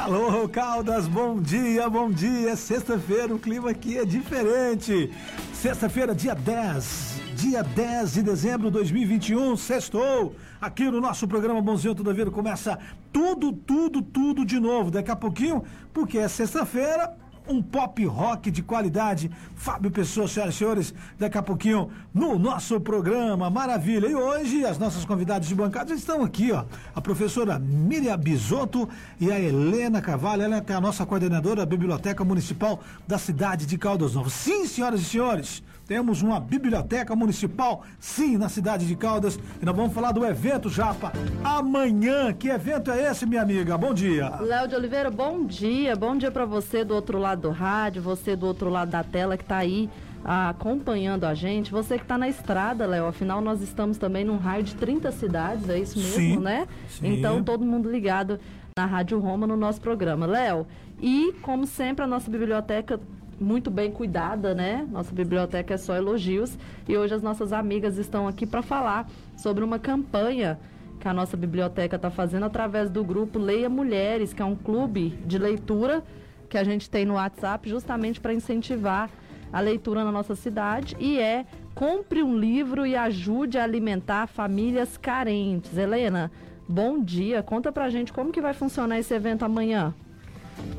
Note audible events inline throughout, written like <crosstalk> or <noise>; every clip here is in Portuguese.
Alô, Caldas, bom dia, bom dia. Sexta-feira, o clima aqui é diferente. Sexta-feira, dia 10, dia 10 de dezembro de 2021, sextou. Aqui no nosso programa Bonzinho Tudo a Vida começa tudo, tudo, tudo de novo. Daqui a pouquinho, porque é sexta-feira, um pop rock de qualidade. Fábio Pessoa, senhoras e senhores, daqui a pouquinho no nosso programa. Maravilha! E hoje as nossas convidadas de bancada estão aqui, ó. A professora Miriam Bisotto e a Helena Carvalho. Ela é a nossa coordenadora da Biblioteca Municipal da cidade de Caldas Novas. Sim, senhoras e senhores, temos uma biblioteca municipal, sim, na cidade de Caldas. E nós vamos falar do evento Japa amanhã. Que evento é esse, minha amiga? Bom dia. Léo de Oliveira, bom dia. Bom dia para você do outro lado do rádio, você do outro lado da tela que tá aí ah, acompanhando a gente, você que está na estrada, Léo, afinal nós estamos também num raio de 30 cidades, é isso mesmo, Sim, né? sim. Então todo mundo ligado na Rádio Roma no nosso programa. Léo, e como sempre a nossa biblioteca muito bem cuidada, né? Nossa biblioteca é só elogios e hoje as nossas amigas estão aqui para falar sobre uma campanha que a nossa biblioteca está fazendo através do grupo Leia Mulheres, que é um clube de leitura que a gente tem no WhatsApp justamente para incentivar a leitura na nossa cidade e é compre um livro e ajude a alimentar famílias carentes. Helena, bom dia. Conta pra gente como que vai funcionar esse evento amanhã.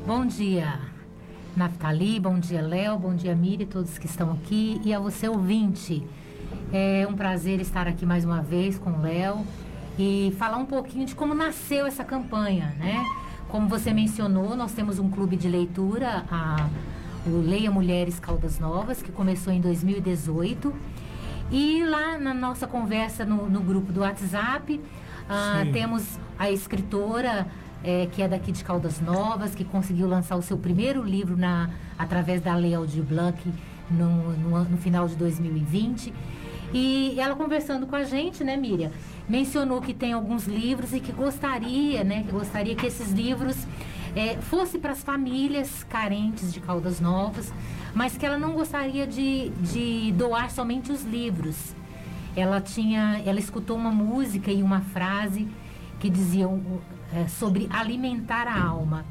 Bom dia, Naftali, bom dia, Léo, bom dia, Miri, todos que estão aqui e a você, ouvinte. É um prazer estar aqui mais uma vez com o Léo e falar um pouquinho de como nasceu essa campanha, né? Como você mencionou, nós temos um clube de leitura, a, o Leia Mulheres Caldas Novas, que começou em 2018. E lá na nossa conversa no, no grupo do WhatsApp, ah, temos a escritora eh, que é daqui de Caldas Novas, que conseguiu lançar o seu primeiro livro na, através da Lei Aldir Blanc no, no, no final de 2020. E ela conversando com a gente, né, Miriam, mencionou que tem alguns livros e que gostaria, né, que gostaria que esses livros eh, fossem para as famílias carentes de Caldas Novas, mas que ela não gostaria de, de doar somente os livros. Ela tinha, ela escutou uma música e uma frase que diziam é, sobre alimentar a alma.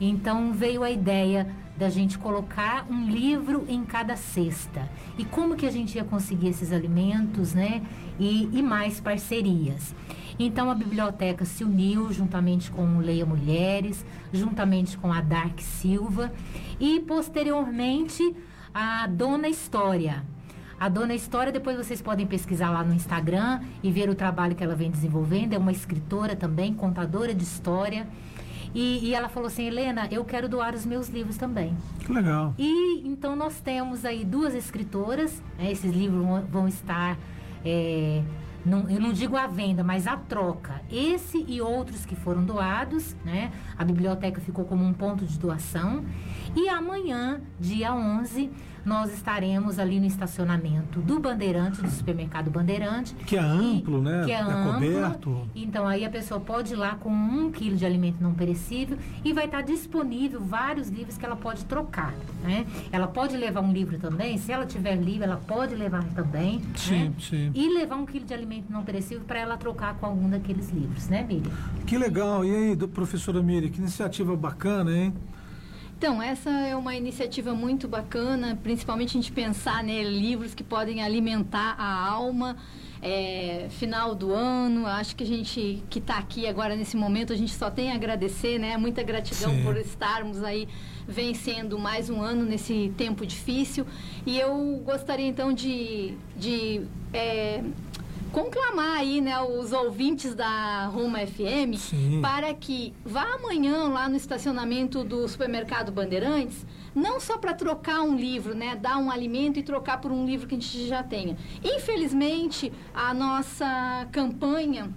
Então veio a ideia da gente colocar um livro em cada cesta. E como que a gente ia conseguir esses alimentos, né? E, e mais parcerias. Então a biblioteca se uniu juntamente com o Leia Mulheres, juntamente com a Dark Silva e posteriormente a Dona História. A Dona História, depois vocês podem pesquisar lá no Instagram e ver o trabalho que ela vem desenvolvendo. É uma escritora também, contadora de história. E, e ela falou assim: Helena, eu quero doar os meus livros também. Que legal. E então nós temos aí duas escritoras. né, esses livros vão, estar. é, não- eu não digo à venda, mas à troca. Esse e outros que foram doados, né? A biblioteca ficou como um ponto de doação. E amanhã, dia 11, nós estaremos ali no estacionamento do Bandeirante, do supermercado Bandeirante. Que é amplo, né? Que é, É amplo. coberto. Então aí a pessoa pode ir lá com um quilo de alimento não perecível e vai estar disponível vários livros que ela pode trocar, né? Ela pode levar um livro também, se ela tiver livro, ela pode levar também, Sim, né? sim. E levar um quilo de alimento não perecível para ela trocar com algum daqueles livros, né, Miriam? Que legal. E aí, professora Miri, que iniciativa bacana, hein? Então, essa é uma iniciativa muito bacana, principalmente a gente pensar né, livros que podem alimentar a alma. É, final do ano, acho que a gente que está aqui agora nesse momento, a gente só tem a agradecer, né? Muita gratidão Sim. por estarmos aí vencendo mais um ano nesse tempo difícil. E eu gostaria então de, de é, conclamar aí, né, os ouvintes da Roma FM Sim. para que vá amanhã lá no estacionamento do supermercado Bandeirantes, não só para trocar um livro, né, dar um alimento e trocar por um livro que a gente já tenha. Infelizmente, a nossa campanha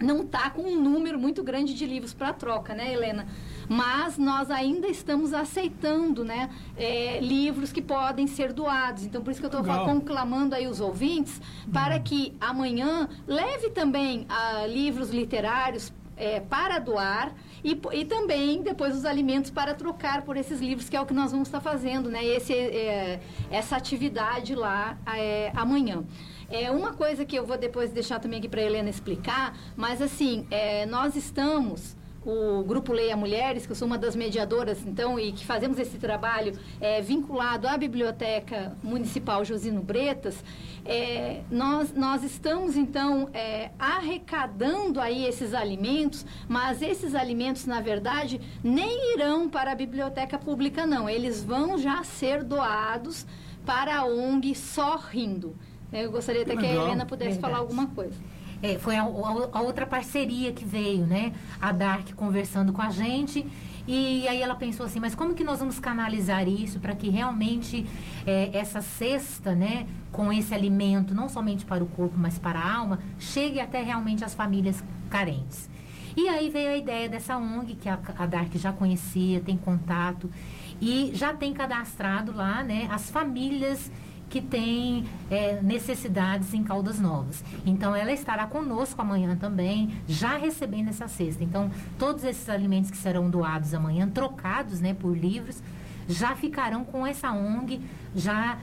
não está com um número muito grande de livros para troca, né, Helena? Mas nós ainda estamos aceitando, né, é, livros que podem ser doados. Então, por isso que eu estou conclamando aí os ouvintes para que amanhã leve também ah, livros literários é, para doar e, e também depois os alimentos para trocar por esses livros, que é o que nós vamos estar fazendo, né? Esse, é, essa atividade lá é, amanhã. É uma coisa que eu vou depois deixar também aqui para Helena explicar, mas assim, é, nós estamos o Grupo Leia Mulheres, que eu sou uma das mediadoras, então, e que fazemos esse trabalho é, vinculado à Biblioteca Municipal Josino Bretas, é, nós, nós estamos, então, é, arrecadando aí esses alimentos, mas esses alimentos, na verdade, nem irão para a biblioteca pública, não. Eles vão já ser doados para a ONG Sorrindo. Eu gostaria até que a Helena pudesse Verdade. falar alguma coisa. É, foi a, a, outra parceria que veio, né? A Dark conversando com a gente. E aí ela pensou assim, mas como que nós vamos canalizar isso para que realmente é, essa cesta, né, com esse alimento, não somente para o corpo, mas para a alma, chegue até realmente as famílias carentes. E aí veio a ideia dessa ONG, que a, a Dark já conhecia, tem contato, e já tem cadastrado lá, né, as famílias que tem é, necessidades em Caldas Novas. Então, ela estará conosco amanhã também, já recebendo essa cesta. Então, todos esses alimentos que serão doados amanhã, trocados né, por livros, já ficarão com essa ONG já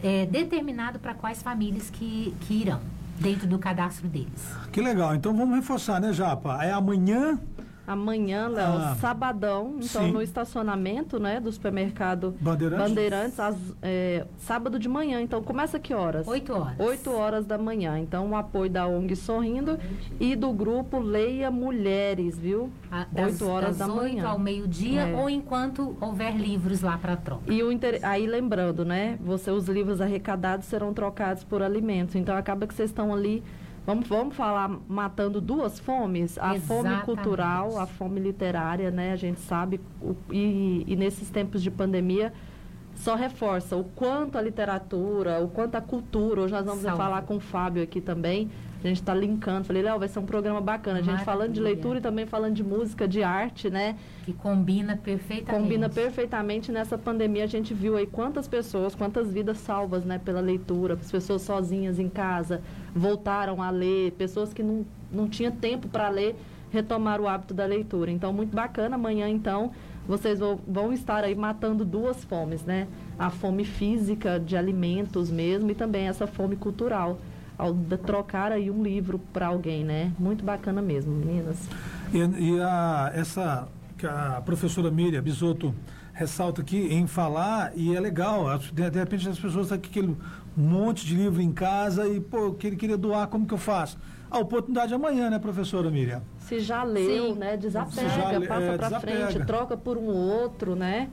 é, determinado para quais famílias que, que irão dentro do cadastro deles. Que legal. Então vamos reforçar, né, Japa? É amanhã Amanhã, Léo, ah, sabadão, então sim. no estacionamento, né, do supermercado Bandeirantes, Bandeirantes as, é, sábado de manhã. Então começa que horas? 8 horas. 8 horas da manhã. Então o apoio da ONG Sorrindo e do grupo Leia Mulheres, viu? Das, 8 horas das da 8 manhã. ao meio-dia é. ou enquanto houver livros lá para troca. E o inter... aí lembrando, né, você os livros arrecadados serão trocados por alimentos. Então acaba que vocês estão ali Vamos, vamos falar matando duas fomes? A Exatamente. fome cultural, a fome literária, né? A gente sabe, e, e nesses tempos de pandemia, só reforça o quanto a literatura, o quanto a cultura. Hoje nós vamos falar com o Fábio aqui também. A gente está linkando. Falei, Léo, vai ser um programa bacana. A gente Maravilha. falando de leitura e também falando de música, de arte, né? Que combina perfeitamente. Combina perfeitamente. Nessa pandemia a gente viu aí quantas pessoas, quantas vidas salvas, né? Pela leitura. As pessoas sozinhas em casa voltaram a ler. Pessoas que não, não tinham tempo para ler retomar o hábito da leitura. Então, muito bacana. Amanhã, então, vocês vão, vão estar aí matando duas fomes, né? A fome física de alimentos mesmo e também essa fome cultural ao trocar aí um livro para alguém, né? Muito bacana mesmo, meninas. E, e a, essa que a professora Miriam Bisotto ressalta aqui em falar, e é legal, de, de repente as pessoas estão com aquele monte de livro em casa e, pô, que ele queria doar, como que eu faço? A oportunidade é amanhã, né, professora Miriam? Se já leu, Sim. né, desapega, já, passa é, para frente, troca por um outro, né?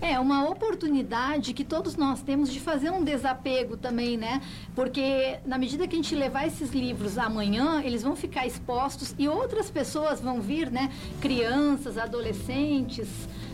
É uma oportunidade que todos nós temos de fazer um desapego também, né? Porque na medida que a gente levar esses livros amanhã, eles vão ficar expostos e outras pessoas vão vir, né? Crianças, adolescentes,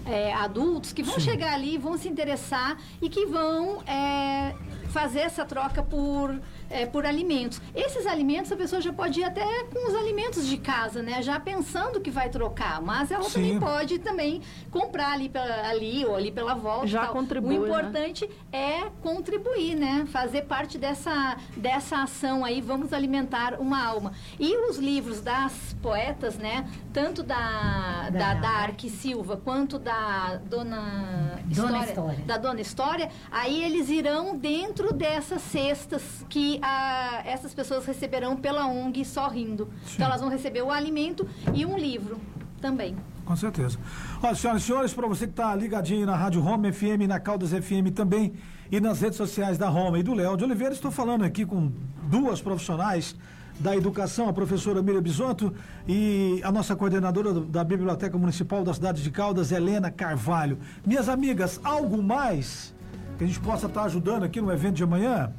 é, adultos que vão Sim. chegar ali, vão se interessar e que vão é, fazer essa troca por, é, por alimentos. Esses alimentos a pessoa já pode ir até com os alimentos de casa, né? Já pensando que vai trocar, mas ela Sim. também pode também comprar ali, pela, ali ou ali pela volta. Já contribui. O né? importante né? é contribuir, né? Fazer parte dessa, dessa ação aí, vamos alimentar uma alma. E os livros das poetas, né? Tanto da, da, da Dark Silva quanto da Dona, Dona História, História, da Dona História, aí eles irão dentro dentro dessas cestas que a, essas pessoas receberão pela ONG Sorrindo. Sim. Então elas vão receber o alimento e um livro também. Com certeza. Olha, senhoras e senhores, para você que está ligadinho na Rádio Roma FM, na Caldas FM também e nas redes sociais da Roma e do Léo de Oliveira, estou falando aqui com duas profissionais da educação, a professora Miriam Bisotto e a nossa coordenadora da Biblioteca Municipal da cidade de Caldas, Helena Carvalho. Minhas amigas, algo mais que a gente possa estar ajudando aqui no evento de amanhã?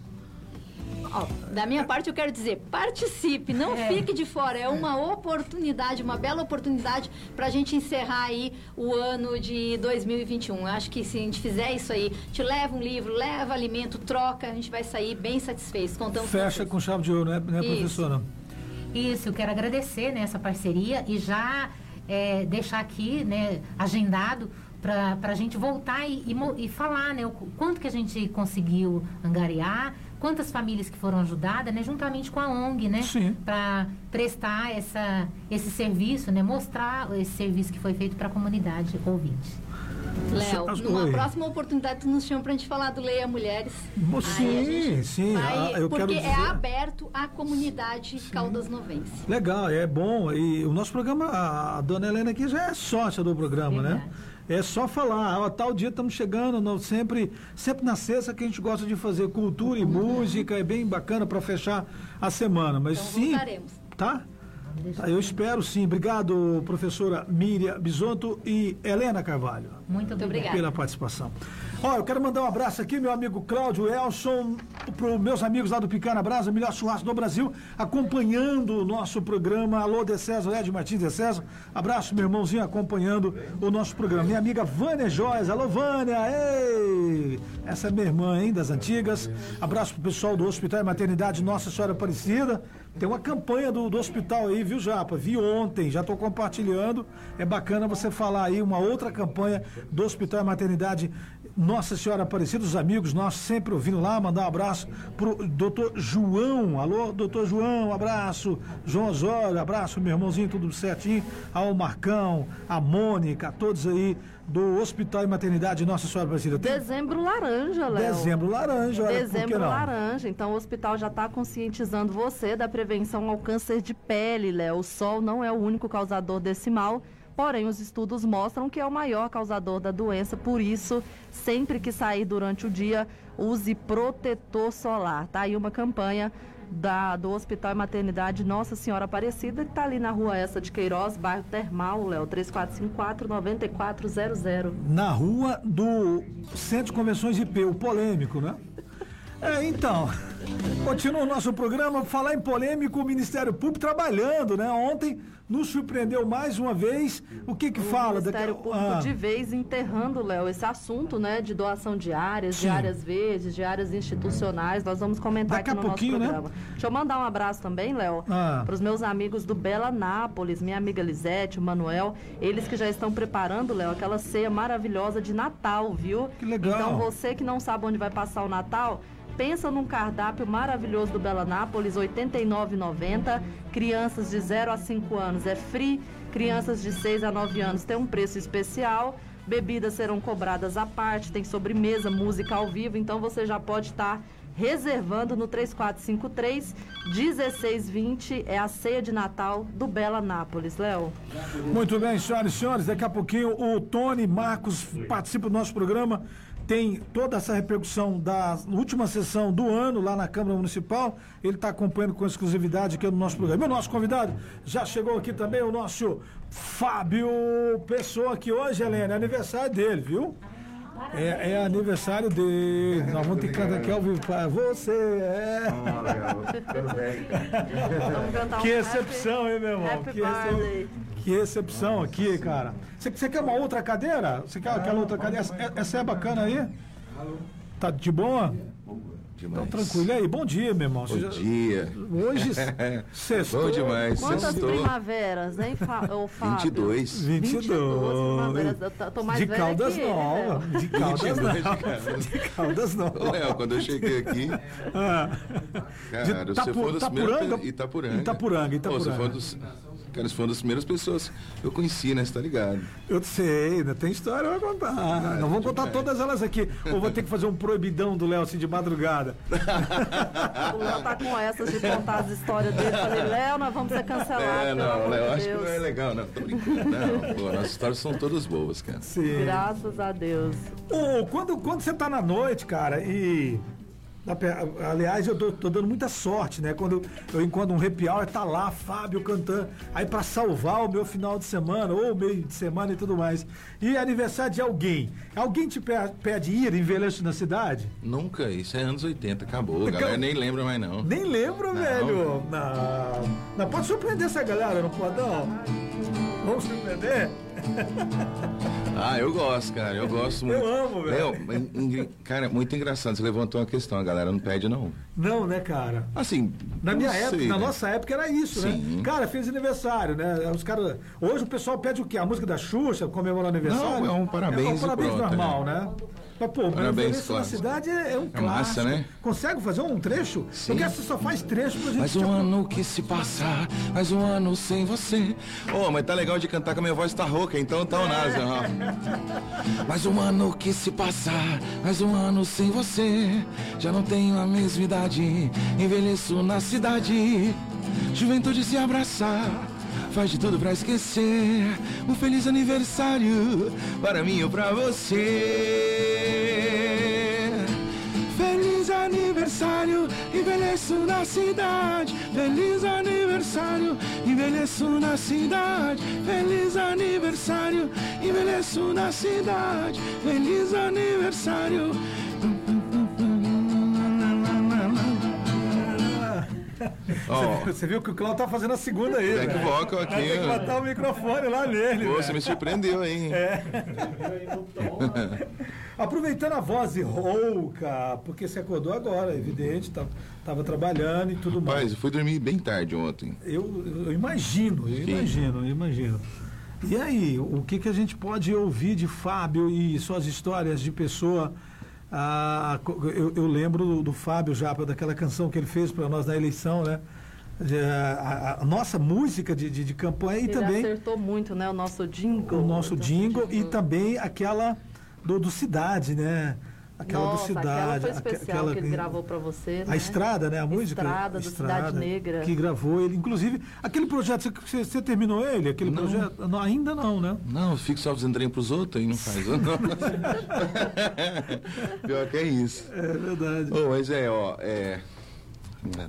Da minha parte, eu quero dizer, participe, não é. fique de fora. É uma oportunidade, uma bela oportunidade para a gente encerrar aí o ano de 2021. Eu acho que se a gente fizer isso aí, te leva um livro, leva alimento, troca, a gente vai sair bem satisfeitos. Contamos Fecha com chave de ouro, né, né professora? Isso, eu quero agradecer né, essa parceria e já é, deixar aqui né, agendado para a gente voltar e, e, e, falar né, o quanto que a gente conseguiu angariar, quantas famílias que foram ajudadas, né, juntamente com a ONG, né, para prestar essa, esse serviço, né, mostrar esse serviço que foi feito para a comunidade ouvinte. Léo, numa Oi. próxima oportunidade tu nos chama pra gente falar do Leia Mulheres. Sim, sim. vai- ah, eu porque quero dizer... é aberto à comunidade Caldas Novense. Legal, é bom. E o nosso programa, a dona Helena aqui já é sócia do programa, né? É só falar, ó, tal dia estamos chegando, não, sempre, sempre na sexta que a gente gosta de fazer cultura e música, é bem bacana para fechar a semana. Mas Então sim, voltaremos. tá? Tá, Eu espero sim. Obrigado, professora Miriam Bisonto e Helena Carvalho Muito obrigada. pela participação. Ó, eu quero mandar um abraço aqui, meu amigo Cláudio Elson, para os meus amigos lá do Picana Brasa, melhor churrasco do Brasil, acompanhando o nosso programa. Alô, De César, Ed Martins De César. Abraço, meu irmãozinho, acompanhando o nosso programa. Minha amiga Vânia Joias. Alô, Vânia. Ei! Essa é minha irmã, hein, das antigas. Abraço pro pessoal do Hospital e Maternidade Nossa Senhora Aparecida. Tem uma campanha do, do hospital aí, viu, Japa? Vi ontem, já estou compartilhando. É bacana você falar aí uma outra campanha do Hospital e Maternidade Nossa Senhora Aparecida, os amigos nossos sempre ouvindo lá, mandar um abraço pro doutor João. Alô, doutor João, abraço. João Osório, abraço, meu irmãozinho, tudo certinho. Ao Marcão, a Mônica, todos aí do Hospital e Maternidade Nossa Senhora Aparecida. Tem Dezembro laranja, Léo. dezembro laranja, olha, Dezembro laranja. Então o hospital já está conscientizando você da prevenção ao câncer de pele, Léo. O sol não é o único causador desse mal. Porém, os estudos mostram que é o maior causador da doença, por isso, sempre que sair durante o dia, use protetor solar. Tá aí uma campanha da, do Hospital e Maternidade Nossa Senhora Aparecida, que está ali na rua essa de Queiroz, bairro Termal, Léo, 3454-9400. na rua do Centro de Convenções IP, o polêmico, né? É, então, continua o nosso programa. Falar em polêmico, o Ministério Público trabalhando, né? Ontem nos surpreendeu mais uma vez. O que que o fala? Ministério Daqui- Público ah, de vez enterrando, Léo, esse assunto, né, de doação de áreas, Sim. de áreas verdes, de áreas institucionais. Nós vamos comentar Daqui aqui a no pouquinho, nosso né? programa. Deixa eu mandar um abraço também, Léo, Ah. para os meus amigos do Bela Nápoles, minha amiga Lisete, o Manuel, eles que já estão preparando, Léo, aquela ceia maravilhosa de Natal, viu? Que legal. Então você que não sabe onde vai passar o Natal, Pensa num cardápio maravilhoso do Bela Nápoles, R$ 89,90. Crianças de 0 a 5 anos é free. Crianças de 6 a 9 anos tem um preço especial. Bebidas serão cobradas à parte, tem sobremesa, música ao vivo, então você já pode estar reservando no 3453 1620 é a ceia de Natal do Bela Nápoles, Léo. Muito bem, senhoras e senhores. Daqui a pouquinho o Tony Marcos participa do nosso programa. Tem toda essa repercussão da última sessão do ano lá na Câmara Municipal. Ele está acompanhando com exclusividade aqui no nosso programa. E o nosso convidado já chegou aqui também, o nosso Fábio Pessoa, que hoje, Helena, é aniversário dele, viu? É, é aniversário dele. Nós vamos ter que cantar aqui ao vivo para você. É. Vamos cantar um Que happy- recepção, hein, meu irmão? Happy Que, birthday. Que recepção aqui, cara. Você, quer uma outra cadeira? Você quer aquela outra cadeira? Essa, essa é bacana aí? Tá de boa? Então, Demais. tranquilo. E aí, bom dia, meu irmão. Bom já- dia. Hoje, <laughs> sextou. Bom demais. Quantas Sextou. primaveras, hein, Fa ô, Fábio? 22. 22. primaveras. Eu tô- tô mais de velha Caldas que ele, Novas. né? De Caldas 22 de Novas. Caldas. De Caldas Novas. Léo, quando eu cheguei aqui, Ah. cara, De você Tapu- foi das Itapuranga? Itapuranga. Itapuranga, Ô, você Itapuranga. foi dos... Cara, você foi uma das primeiras pessoas que eu conheci, né? Você tá ligado? Eu sei, ainda tem história pra contar. Não vamos contar todas elas aqui. Ou vou ter que fazer um proibidão do Léo assim de madrugada. O Léo tá com essas de contar as histórias dele. Falei, Léo, nós vamos ser cancelados. É, não, Léo, de acho que não é legal, não. Tô brincando. Não, <laughs> pô, nossas histórias são todas boas, cara. Sim. Graças a Deus. Ô, quando, quando você tá na noite, cara, e. Aliás, eu tô, tô dando muita sorte, né? Quando eu encontro um happy hour, tá lá, Fábio cantando. Aí pra salvar o meu final de semana, ou meio de semana e tudo mais. E aniversário de alguém. Alguém te pe- pede ir, envelheço na cidade? Nunca, isso é anos 80, acabou. A Acabou. galera nem lembra mais, não. Nem lembro, Não. velho. Não. Não pode surpreender essa galera, não pode não? Vamos surpreender? <laughs> Ah, eu gosto, cara. Eu gosto muito. Eu amo, velho. Cara, muito engraçado. Você levantou uma questão, a galera não pede, não. Não, né, cara? Assim, Na minha sei, época, na né? nossa época era isso, Sim. né? Cara, fez aniversário, né? Os caras. Hoje o pessoal pede o quê? A música da Xuxa, comemorando aniversário? Não, é um parabéns É um parabéns pronto, normal, né? Mas, pô, Parabéns, Parabéns na cidade é, é um É clássico. massa, né? Consegue fazer um trecho? Sim. Porque você só faz trecho pra gente... Mais um ano que se passa, mais um ano sem você. Ô, mas tá legal de cantar que a minha voz tá rouca, então tá o nasa, ó. Mais um ano que se passa, mais um ano sem você. Já não tenho a mesma idade, envelheço na cidade. Juventude se abraçar, faz de tudo pra esquecer. Um feliz aniversário para mim ou pra você. Feliz aniversário, envelheço na cidade. Feliz aniversário, envelheço na cidade. Feliz aniversário, envelheço na cidade. Feliz aniversário. Ó, Você viu que o Cláudio tá fazendo a segunda aí, back velho. vocal aqui. Tem que ó. botar o microfone lá nele. Pô, velho. você me surpreendeu, hein? <laughs> Aproveitando a voz rouca, porque você acordou agora, evidente, tava, tava trabalhando e tudo mais. Rapaz, eu fui dormir bem tarde ontem. Eu, eu imagino, eu Sim. imagino, eu imagino. E aí, o que, que a gente pode ouvir de Fábio e suas histórias de pessoa? Ah, eu, eu lembro do, Fábio já, daquela canção que ele fez para nós na eleição, né? A, a- a nossa música de, de, de campanha e Ele também acertou muito, né? O nosso jingle. o nosso jingle e também aquela do, do Cidade, né? Aquela Nossa, do Cidade. aquela foi especial que ele gravou pra você, A né? Estrada, né? A música. Estrada, do Cidade Negra. Que gravou ele. Inclusive, aquele projeto, você, você- terminou ele? Aquele Não. projeto? Não, ainda não, né? Não, eu fico só fazendo trem pros outros e não faz. Não. <laughs> Pior que é isso. É verdade. Ô, mas é, ó, é.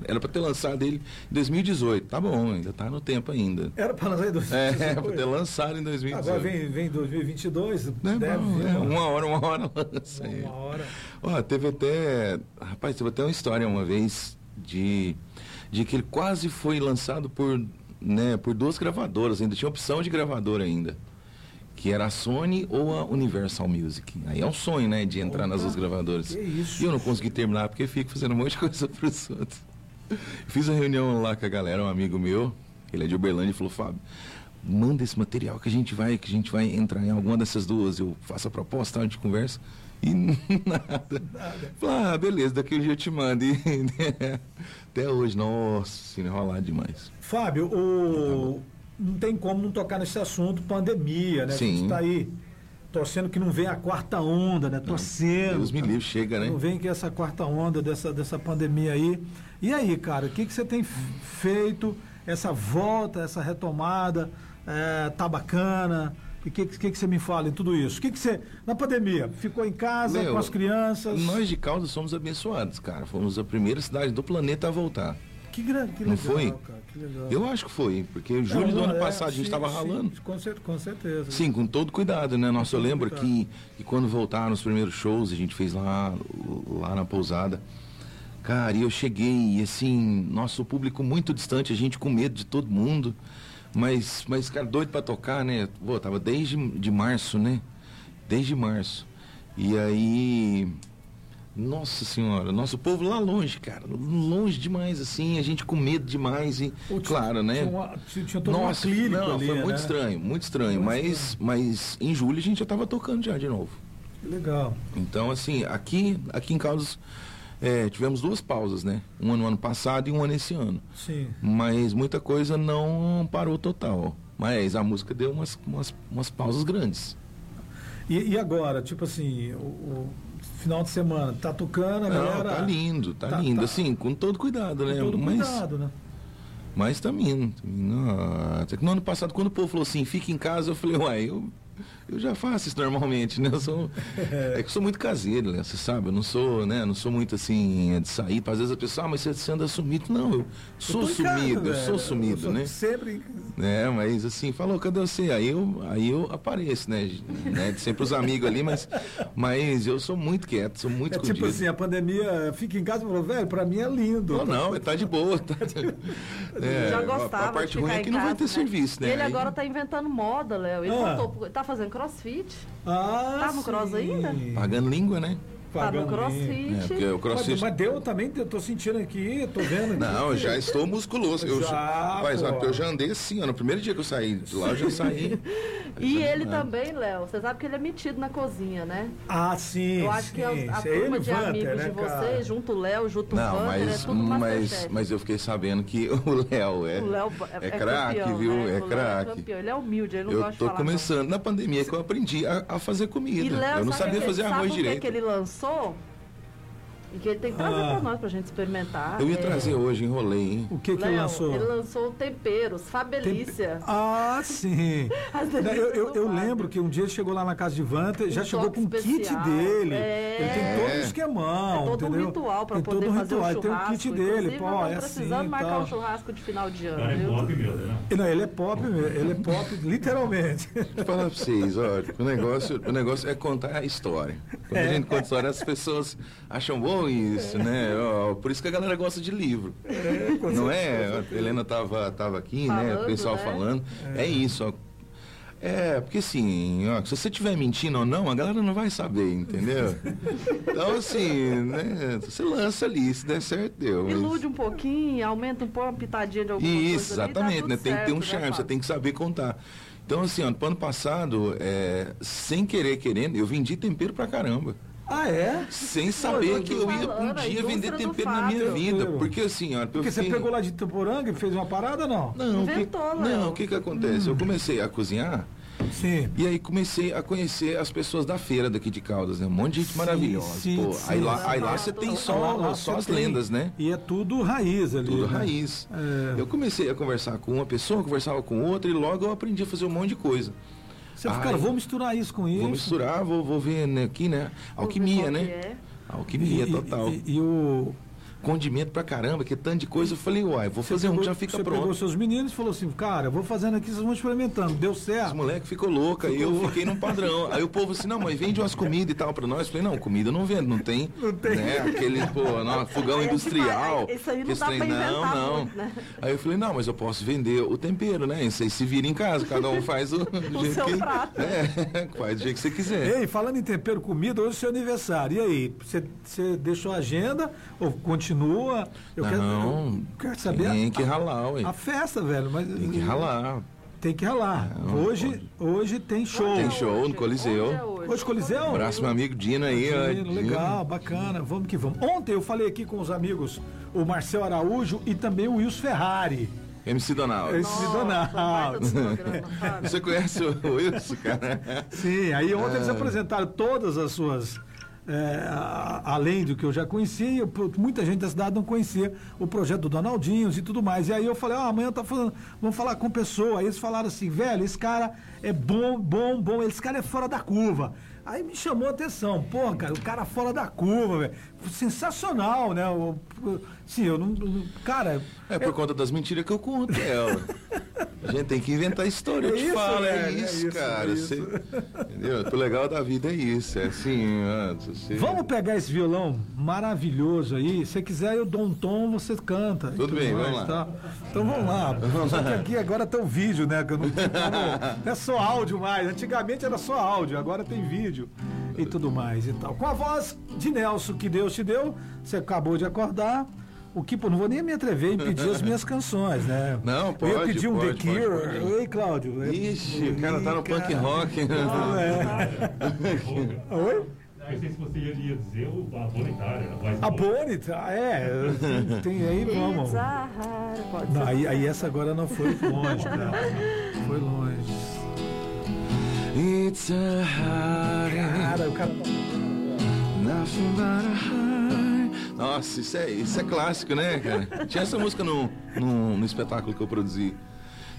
Era pra ter lançado ele em 2018. Tá bom, ainda tá no tempo ainda. Era para lançar em 2018. É, <laughs> pra ter lançado em 2018. Agora vem, vem 2022, É deve bom, é, uma, hora, uma hora lança uma hora. Ó, teve até. Rapaz, teve até uma história uma vez de, de que ele quase foi lançado por, né, por duas gravadoras, ainda tinha opção de gravadora ainda. Que era a Sony ou a Universal Music. Aí é um sonho, né, de entrar nas duas gravadoras. que isso. E eu não consegui terminar porque fico fazendo um monte de coisa pros outros. Fiz uma reunião lá com a galera, um amigo meu, ele é de Uberlândia, e falou, Fábio, manda esse material que a gente vai, que a gente vai entrar em alguma dessas duas, eu faço a proposta, a gente conversa. E <laughs> nada. Falei, ah, beleza, daqui um dia eu te mando. <laughs> E, até hoje, nossa, se enrolar demais. Fábio, o... não tem como não tocar nesse assunto pandemia, né? A gente Sim. tá aí torcendo que não venha a quarta onda, né? Torcendo. Deus me livre, chega, né? Não vem que essa quarta onda dessa, dessa pandemia aí. E aí, cara, o que, que você tem feito? Essa volta, essa retomada, é, tá bacana? E o que, que, que você me fala em tudo isso? O que, que você, na pandemia, ficou em casa Meu, com as crianças? Nós de Caldas somos abençoados, cara. Fomos a primeira cidade do planeta a voltar. Que, gra- que Não legal, foi? cara. Eu acho que foi, porque em julho do Não, ano é, passado a gente sim, estava sim, ralando. Com, cer- com certeza. Sim, com todo cuidado, né? Nossa, eu lembro cuidado. que, que quando voltaram os primeiros shows, a gente fez lá, lá na pousada. Cara, e eu cheguei e assim, nosso público muito distante, a gente com medo de todo mundo. Mas, mas cara, doido pra tocar, né? Pô, tava desde de março, né? Desde março. E aí. Nossa senhora, nosso povo lá longe, cara. Longe demais, assim, a gente com medo demais. E, tinha- claro, né? Tinha, uma, tinha, todo Nossa, um não, ali, foi muito né? estranho, muito estranho. Muito mas, mas em julho a gente já estava tocando já de novo. Legal. Então, assim, aqui, aqui em Caldas é, tivemos duas pausas, né? Uma no ano passado e uma nesse ano. Sim. Mas muita coisa não parou total. Mas a música deu umas, umas, umas pausas grandes. E, e agora, tipo assim, o, o final de semana, tá tocando, a Não, galera. tá lindo, tá, tá- lindo. tá- Assim, com todo cuidado, né? Com todo mas, cuidado, né? mas tá indo. Tá indo. Ah, Até que no ano passado, quando o povo falou assim, fica em casa, eu falei, uai, eu, eu já faço isso normalmente, né? Eu sou, é que eu sou muito caseiro, né? Você sabe, eu não sou, né? Não sou muito assim, de sair. Às vezes a pessoa, ah, mas você, você anda sumido. Não, eu sou tô em casa, sumido, eu sou sumido, sou né? Sempre. É, mas assim, falou, cadê você? Aí eu, aí eu apareço, né? né? Sempre os amigos ali, mas, mas eu sou muito quieto, sou muito É tipo assim, a pandemia fica em casa e falou, velho, pra mim é lindo. Não, não, tá de boa. Tá... É, já a- gostava A, parte de ruim é que não vai ter né? serviço, né? E ele Aí- agora tá inventando moda, Léo. Ele Ah. voltou, tá fazendo crossfit. Ah, Tá no cross sim. ainda? Pagando língua, né? Tá no crossfit. É, porque o Mas, crossfit. mas deu também, eu tô sentindo aqui, tô vendo. aqui. Não, eu já estou musculoso. Eu Já, já, mas, eu já andei assim, ó, no primeiro dia que eu saí de lá, eu já saí. <laughs> E ele É. também, Léo, você sabe que ele é metido na cozinha, né? Ah, sim. Eu acho sim. que a, a é turma de Walter, amigos né, de cara? vocês, junto o Léo, junto o Não, Wander, é mas, tudo mas, mas eu fiquei sabendo que <laughs> o Léo é, O Léo é craque, campeão, viu? né? É O craque. campeão. Ele é humilde, ele não Eu gosta de tô falar começando na pandemia que eu aprendi a, a fazer comida. Eu não sabia fazer arroz o direito. que ele lançou? pasó E que ele tem que trazer Ah. pra nós, pra gente experimentar. Eu ia É, trazer hoje, enrolei, hein? O que que ele lançou? ele lançou temperos, Fabelícia. Ah, sim. <laughs> Eu, eu, eu lembro que um dia ele chegou lá na casa de Vanta, já Um chegou com o kit dele. É. Ele tem todo um É. esquemão, É todo um entendeu? ritual pra tem poder todo um fazer ritual. um Ele tem um churrasco. kit dele, pô, é assim precisando marcar tal. um churrasco de final de ano, Cara, é viu? pop mesmo, né? Não, ele é pop, mesmo, ele é pop, <laughs> literalmente. Deixa eu falar pra vocês, olha, o negócio, o negócio é contar a história. Quando a gente conta a história, as pessoas acham bom isso, né? Ó, por isso que a galera gosta de livro. Não é? A Helena tava, tava aqui, né? Falando, O pessoal né? falando. É, isso, ó. É, porque assim, ó, se você estiver mentindo ou não, a galera não vai saber, entendeu? <laughs> Então, assim, né? Você lança ali, se der certo, deu. mas- Ilude um pouquinho, aumenta um pouco, uma pitadinha de alguma coisa. Isso, ali, tá exatamente, tudo né? Tem que ter um certo, né, charme, você Fábio? tem que saber contar. Então, assim, ó, no ano passado, é, sem querer, querendo, eu vendi tempero pra caramba. Ah, é? Sem saber que eu ia um dia indústria vender tempero na minha vida. Porque assim, ó, Porque você fiquei- pegou lá de Tuporanga e fez uma parada, não? Não, que, Inventou, Léo. não, o que que acontece? Eu comecei a cozinhar Sim. e aí comecei a conhecer as pessoas da feira daqui de Caldas, né? Um monte de gente Sim, maravilhosa. sim, Pô, sim. aí lá, aí lá você Lá- tem lá só, Lá só você as tem- lendas, né? E é tudo raiz ali. Tudo né? raiz. É. Eu comecei a conversar com uma pessoa, conversava com outra e logo eu aprendi a fazer um monte de coisa. Você Ai, cara, vou misturar isso com isso. Vou misturar, vou, vou ver né, aqui, né? Alquimia, né? é? Alquimia E- total. E, e o. Condimento pra caramba, que tanto de coisa. Eu falei, uai, vou fazer um pegou- que já fica você pegou pronto. seus meninos e falou assim, cara, vou fazendo aqui, vocês vão experimentando. Deu Esse certo. moleque ficou louco, aí eu fiquei num padrão. Aí o povo assim, não, mas vende umas comidas e tal pra nós. Eu falei, não, comida eu não vendo, não tem. Não tem. Né, aquele, pô, não, fogão Aí é industrial. isso aí não dá trem, pra inventar não, não. muito, né? Aí eu falei, não, mas eu posso vender o tempero, né? Isso aí se vira em casa, cada um faz o, <laughs> do jeito seu que. prato. É, <laughs> faz do jeito que você quiser. Ei, falando em tempero comida, hoje é seu aniversário. E aí, você, você deixou a agenda ou continua? Eu quero, não, eu quero saber tem a, que ralar, ué. a festa, velho. Mas, Tem que ralar. Tem que ralar. Não, hoje, hoje tem show. Tem é show hoje? no Coliseu. Onde é hoje? Hoje Coliseu? Abraço, meu amigo Dino aí, ó. Menino, legal, bacana. Vamos que vamos. Ontem eu falei aqui com os amigos, o Marcel Araújo e também o Wilson Ferrari. MC Donaldo. Esse Nossa, Donaldo. baita do programa, Fábio. <laughs> Você conhece o Wilson, cara? Sim, aí ontem É. eles apresentaram todas as suas. É, a- além do que eu já conhecia, eu- muita gente da cidade não conhecia o projeto do Donaldinhos e tudo mais. E aí eu falei, ah, amanhã tá falando, vamos falar com pessoa. Aí eles falaram assim, velho, esse cara é bom, bom, bom, esse cara é fora da curva. Aí me chamou a atenção, porra, cara, o cara fora da curva, velho. Sensacional, né? O- o- Sim, eu não. Cara, É por conta das mentiras que eu conto, é. <laughs> A gente tem que inventar história, eu É te isso, falo, é, velho, é isso, isso, cara. é isso. Você- entendeu? O legal da vida é isso, é assim, ó, você- Vamos pegar esse violão maravilhoso aí. Se quiser, eu dou um tom, você canta. Tudo bem, mais, vamos lá. tá? Então vamos lá. Só que aqui agora tem um vídeo, né? que não é só áudio mais. Antigamente era só áudio, agora tem vídeo e tudo mais e tal. Com a voz de Nelson, que Deus te deu, você acabou de acordar. O que, pô, não vou nem me atrever em pedir as minhas canções, né? <laughs> Não, Eu pode, pedir um pode, The Cure. pode, pode. Oi, Cláudio. Ixi, o cara tá no Ih, punk cara. rock. <laughs> Oi? Não sei se você ia dizer o a Bonitária, a A Bonnie, ah, é. <laughs> Tem, aí, vamos. A hard- Não, ser. aí, aí essa agora não foi longe, não. Foi longe. It's a hard Cara, o cara. Nothing but a high. Nossa, isso é, isso é clássico, né, cara? Tinha essa música no, no, no espetáculo que eu produzi.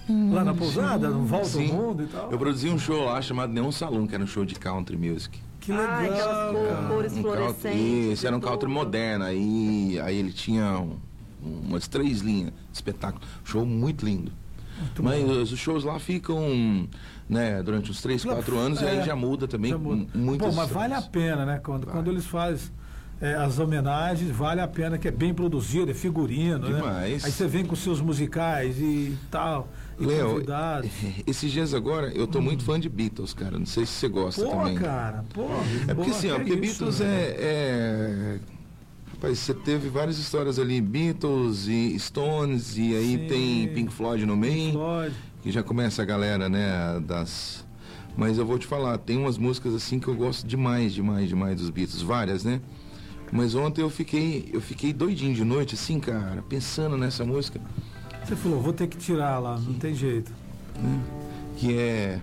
Lá na pousada, no Volta Sim. ao Mundo e tal. Eu produzi um show lá chamado Neon Saloon, que era um show de country music. Que legal. aquelas cara. cores Um fluorescentes. isso, era um country moderno. Aí, aí ele tinha um- umas três linhas de espetáculo. Show muito lindo. Mas os- os shows lá ficam né, durante uns 3, 4 anos e É, aí já muda também. Já muda. Muitas Bom, mas vale a pena, né? Quando, quando eles fazem é, as homenagens, vale a pena, que é bem produzido, é figurino, né? Demais. Aí você vem com seus musicais e tal, e Léo, convidados. <laughs> esses dias agora eu tô muito fã de Beatles, cara. Não sei se você gosta Pô, também. cara, pô. É porque assim, ó, que porque isso, Beatles né? é, é- Rapaz, você teve várias histórias ali, Beatles e Stones, e aí Sim. tem Pink Floyd no meio, Floyd. que já começa a galera, né, das... Mas eu vou te falar, tem umas músicas assim que eu gosto demais, demais, demais dos Beatles, várias, né? Mas ontem eu fiquei, eu fiquei doidinho de noite, assim, cara, pensando nessa música, Você falou, vou ter que tirar lá, não tem jeito. que é...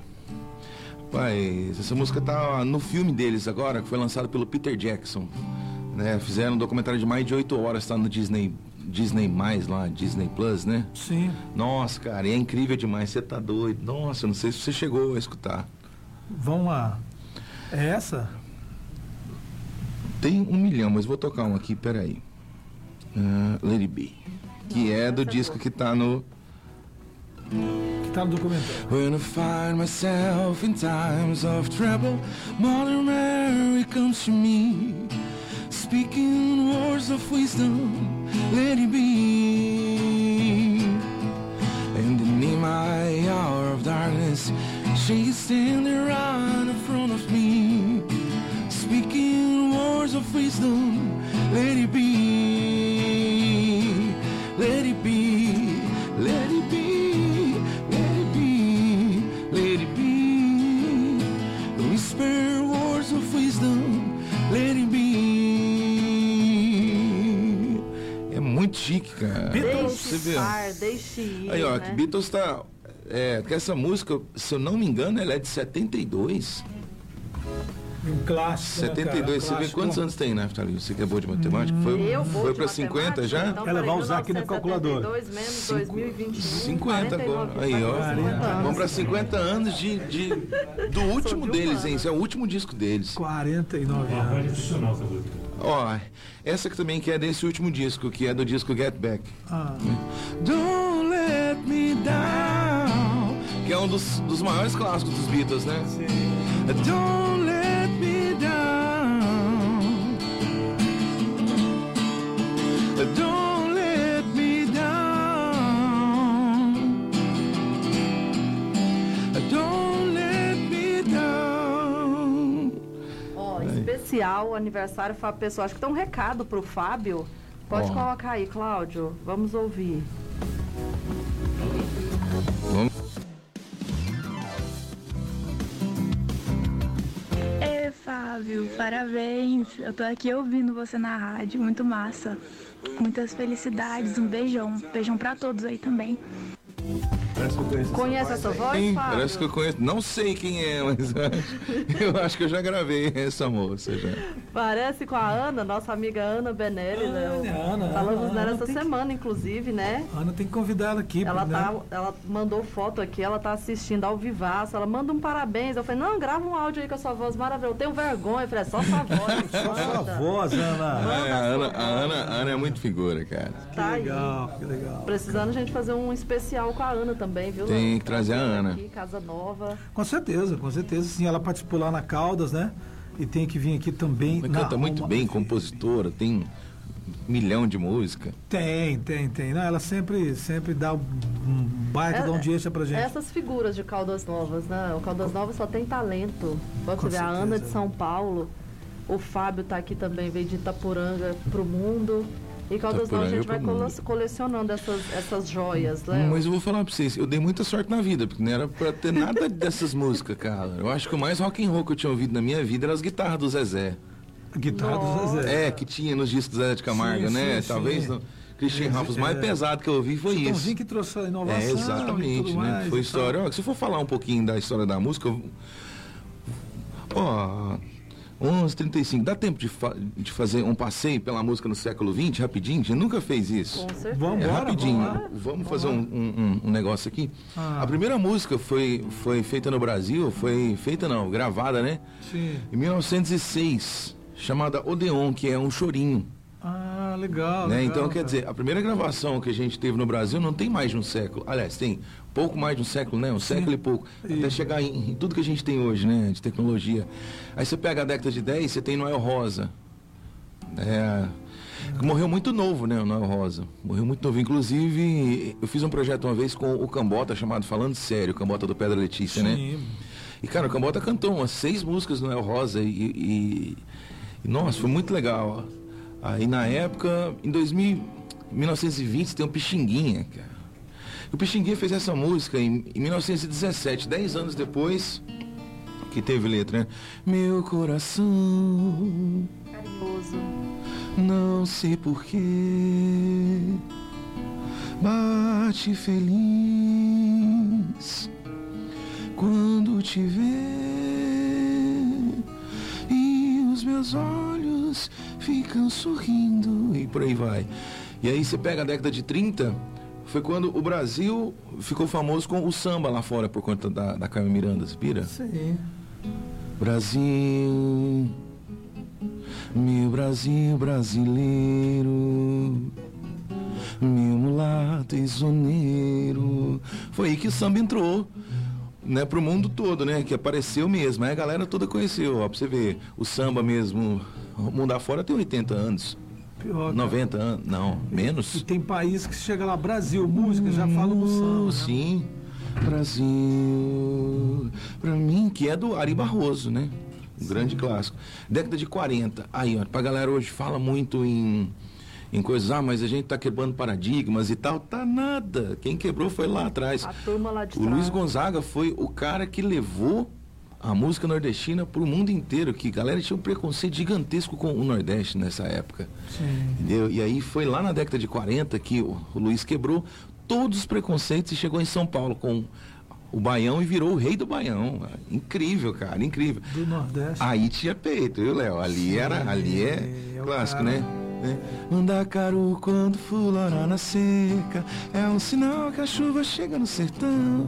Rapaz, essa música tá no filme deles agora, que foi lançado pelo Peter Jackson. Né? Fizeram um documentário de mais de oito horas, tá no Disney, Disney Mais lá, Disney Plus, né? Sim. Nossa, cara, é incrível demais, você tá doido. Nossa, não sei se você chegou a escutar. Vamos lá. É essa? Tem um milhão, mas vou tocar um aqui, peraí. Uh, Let It Be. Que é do disco que tá no. Que tá no documentário. When I find myself in times of trouble, Mother Mary comes to me, speaking words of wisdom, let it be. And in my hour of darkness, she is standing right in front of me, speaking words of wisdom, let it be, let it be, let it be, let it be, let it be. Whisper words of wisdom, let it be. É muito chique, cara. Beatles. Você vê. deixe ir. Aí, ó, né? Beatles tá. É, que essa música, se eu não me engano, ela é de 72. Um clássico. né, cara? 72. Você vê quantos anos tem, né, Thalio? Você que é boa de matemática? Foi, Eu vou foi pra 50 matemática, já? Então, Ela vai usar aqui na 1972 calculadora. menos Cinco- 2021. 50 agora. 49, Aí, ó. vai fazer 50 anos. Vamos pra 50 anos de, de- do último de deles, hein? Esse é o último disco deles. 49 Uma voz anos. Ó, essa que também que é desse último disco, que é do disco Get Back. Ah, Don't let me down. Que é um dos, dos maiores clássicos dos Beatles, né? Don't especial aniversário Fábio Pessoa. Acho que tem um recado pro Fábio. Pode Ó. colocar aí, Cláudio. Vamos ouvir. Vamos. Ei, Fábio, parabéns. Eu tô aqui ouvindo você na rádio, muito massa. Muitas felicidades, um beijão. Beijão pra todos aí também. Parece que eu conheço Conhece essa voz, Sim, Fábio? parece que eu conheço. Não sei quem é, mas <laughs> eu acho, que eu já gravei essa moça já. Parece com a Ana, nossa amiga Ana Benelli, Léo. Ana, Falamos Ana, nela Ana essa tem que- semana, inclusive, né? A Ana tem que convidar ela aqui. Ela, né? tá, ela mandou foto aqui, ela tá assistindo ao vivaço, ela manda um parabéns. Eu falei, não, grava um áudio aí com a sua voz maravilhosa. Eu tenho vergonha. Eu falei, é só sua voz. <laughs> Só sua voz, Ana. Manda É, a, Ana, a, Ana, a Ana é muito figura, cara. Tá aí. legal, que legal. Precisando a gente fazer um especial com a Ana também, viu? Tem que trazer a Ana. Aqui, Casa Nova. Com certeza, com certeza. Sim, ela participou lá na Caldas, né? E tem que vir aqui também. Mas canta muito Roma. bem, compositora, tem um milhão de música. Tem, tem, tem. Não, ela sempre, sempre dá um um baita É- de audiência pra gente. Essas figuras de Caldas Novas, né? O Caldas Novas só tem talento. Pode Com ver, a Ana de certeza. São Paulo. O Fábio tá aqui também, veio de Itapuranga pro mundo. E Caldas Novas a gente vai colecionando essas, essas joias, né? Mas eu vou falar pra vocês, eu dei muita sorte na vida, porque não era pra ter nada <laughs> dessas músicas, cara. Eu acho que o mais rock and roll que eu tinha ouvido na minha vida eram as guitarras do Zezé. A guitarra do Zezé. É, que tinha nos discos do Zé de Camargo, Sim, né? sim, Talvez sim. no Christian É, mais é. pesado que eu ouvi foi Chitãozinho isso. que trouxe a inovação. É, e exatamente, tudo né? mais Foi história. Ó, se eu for falar um pouquinho da história da música, eu- ó, 11h35, dá tempo de, fa- de fazer um passeio pela música no século XX, rapidinho? A gente nunca fez isso. Com certeza. Vamos É rapidinho, vamos fazer um, um- um- um negócio aqui. Ah. A primeira música foi, foi feita no Brasil, foi feita não, gravada, né? Sim. Em 1906, chamada Odeon, que é um chorinho. Ah, legal. né? legal, Então, quer cara. dizer, a primeira gravação que a gente teve no Brasil não tem mais de um século. Aliás, tem pouco mais de um século, né? Um século e pouco. Até chegar em, em tudo que a gente tem hoje, né? De tecnologia. Aí você pega a década de 10, você tem Noel Rosa. É, morreu muito novo, né, o Noel Rosa. Morreu muito novo. Inclusive, eu fiz um projeto uma vez com o Cambota chamado Falando Sério, o Cambota do Pedra Letícia, né? Sim. E, cara, o Cambota cantou umas seis músicas do Noel Rosa e, e- e, nossa, foi muito legal. Aí, na época, em 2000, 1920, tem um Pixinguinha, cara. O Pixinguinha fez essa música em, em 1917, dez anos depois que teve letra, né? Meu coração Carinhoso. não sei porquê bate feliz quando te vê e os meus olhos ficam sorrindo e por aí vai. E aí você pega a década de 30, foi quando o Brasil ficou famoso com o samba lá fora por conta da, da Carmen Miranda, você pira? Sim. Brasil, meu Brasil brasileiro, meu mulato isoneiro. Foi aí que o samba entrou, né, pro mundo todo, né, que apareceu mesmo. Aí a galera toda conheceu, ó, pra você ver, o samba mesmo, o mundo afora tem 80 anos, Pior. cara. 90 anos, não, menos. E tem país que chega lá, Brasil, música, já falam no samba. né? Sim. Brasil, pra mim, que é do Ari Barroso, né? Um grande clássico. Década de 40. Aí, ó, pra galera hoje fala muito em, em coisas, ah, mas a gente tá quebrando paradigmas e tal. Tá nada. Quem quebrou foi lá atrás. A turma lá de O trás. Luiz Gonzaga foi o cara que levou a música nordestina pro mundo inteiro, que a galera tinha um preconceito gigantesco com o Nordeste nessa época. Entendeu? E aí foi lá na década de 40 que o, o Luiz quebrou todos os preconceitos e chegou em São Paulo com o Baião e virou o rei do Baião. Incrível, cara, incrível. Do Nordeste. Aí tinha peito, viu, Léo? Ali era, ali é é o clássico, cara. né? Né? Mandacaru quando florar na seca É um sinal que a chuva chega no sertão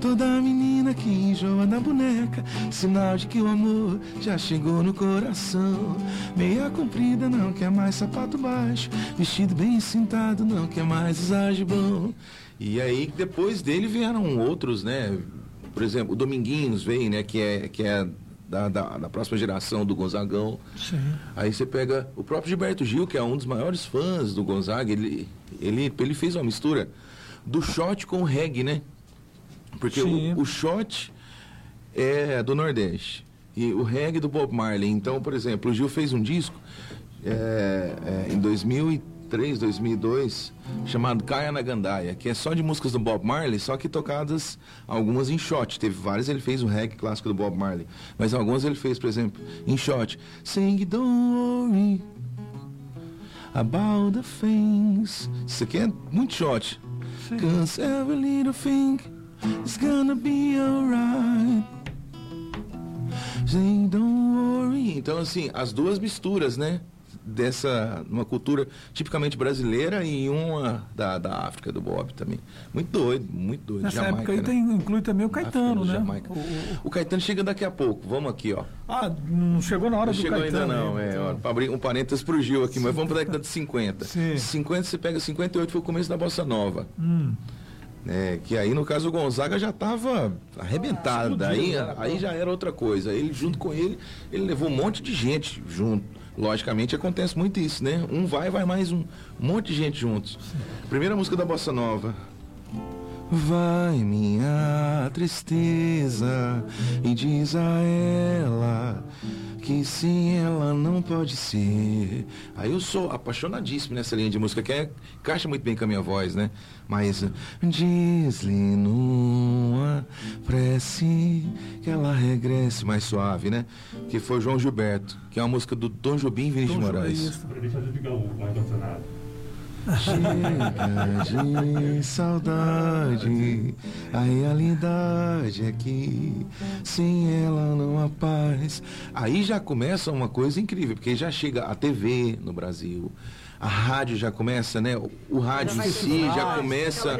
Toda menina que enjoa da boneca Sinal de que o amor já chegou no coração Meia comprida não quer mais sapato baixo Vestido bem cintado não quer mais usar gibão E aí depois dele vieram outros, né? Por exemplo, o Dominguinhos veio, né? Que é, que é da, da, da próxima geração do Gonzagão. Sim. Aí você pega o próprio Gilberto Gil, que é um dos maiores fãs do Gonzaga, ele, ele, ele fez uma mistura do shot com o reggae, né? Porque Sim. o, o shot é do Nordeste e o reggae do Bob Marley. Então, por exemplo, o Gil fez um disco é, é, em 2003, 2002, chamado Caia na Gandaia, que é só de músicas do Bob Marley, só que tocadas algumas em shot. Teve várias, ele fez o reggae clássico do Bob Marley, mas algumas ele fez, por exemplo, em shot. Sing Don't Worry About the Things. Isso aqui é muito shot. Cause every little thing is gonna be alright. Say don't worry. Então, assim, as duas misturas, né? Dessa, uma cultura tipicamente brasileira e uma da, da África, do Bob também. Muito doido, muito doido. Nessa Jamaica, época aí né? tem, inclui também o Caetano, África, né? Jamaica. O- o- O Caetano chega daqui a pouco. Vamos aqui, ó. ah, não chegou na hora Não do chegou Caetano. ainda não, é, ó, pra abrir um parênteses pro Gil aqui, mas vamos pra década de 50. Sim. 50 você pega 58 foi o começo da Bossa Nova. Hum. né, que aí no caso o Gonzaga já estava arrebentado, Ah, aí, aí já era outra coisa. Ele junto com ele, ele levou um monte de gente junto. Logicamente acontece muito isso, né? Um vai, vai mais um, um monte de gente juntos. Primeira música da Bossa Nova. Vai minha tristeza e diz a ela que sem ela não pode ser. Aí eu sou apaixonadíssimo nessa linha de música, que é, encaixa muito bem com a minha voz, né? Mas diz-lhe numa prece que ela regresse mais suave, né? Que foi João Gilberto, que é uma música do Tom Jobim e Vinícius de Moraes. isso. Chega de saudade, a realidade é que sem ela não há paz. Aí já começa uma coisa incrível, porque já chega a TV no Brasil, a rádio já começa, né? O, rádio em si já começa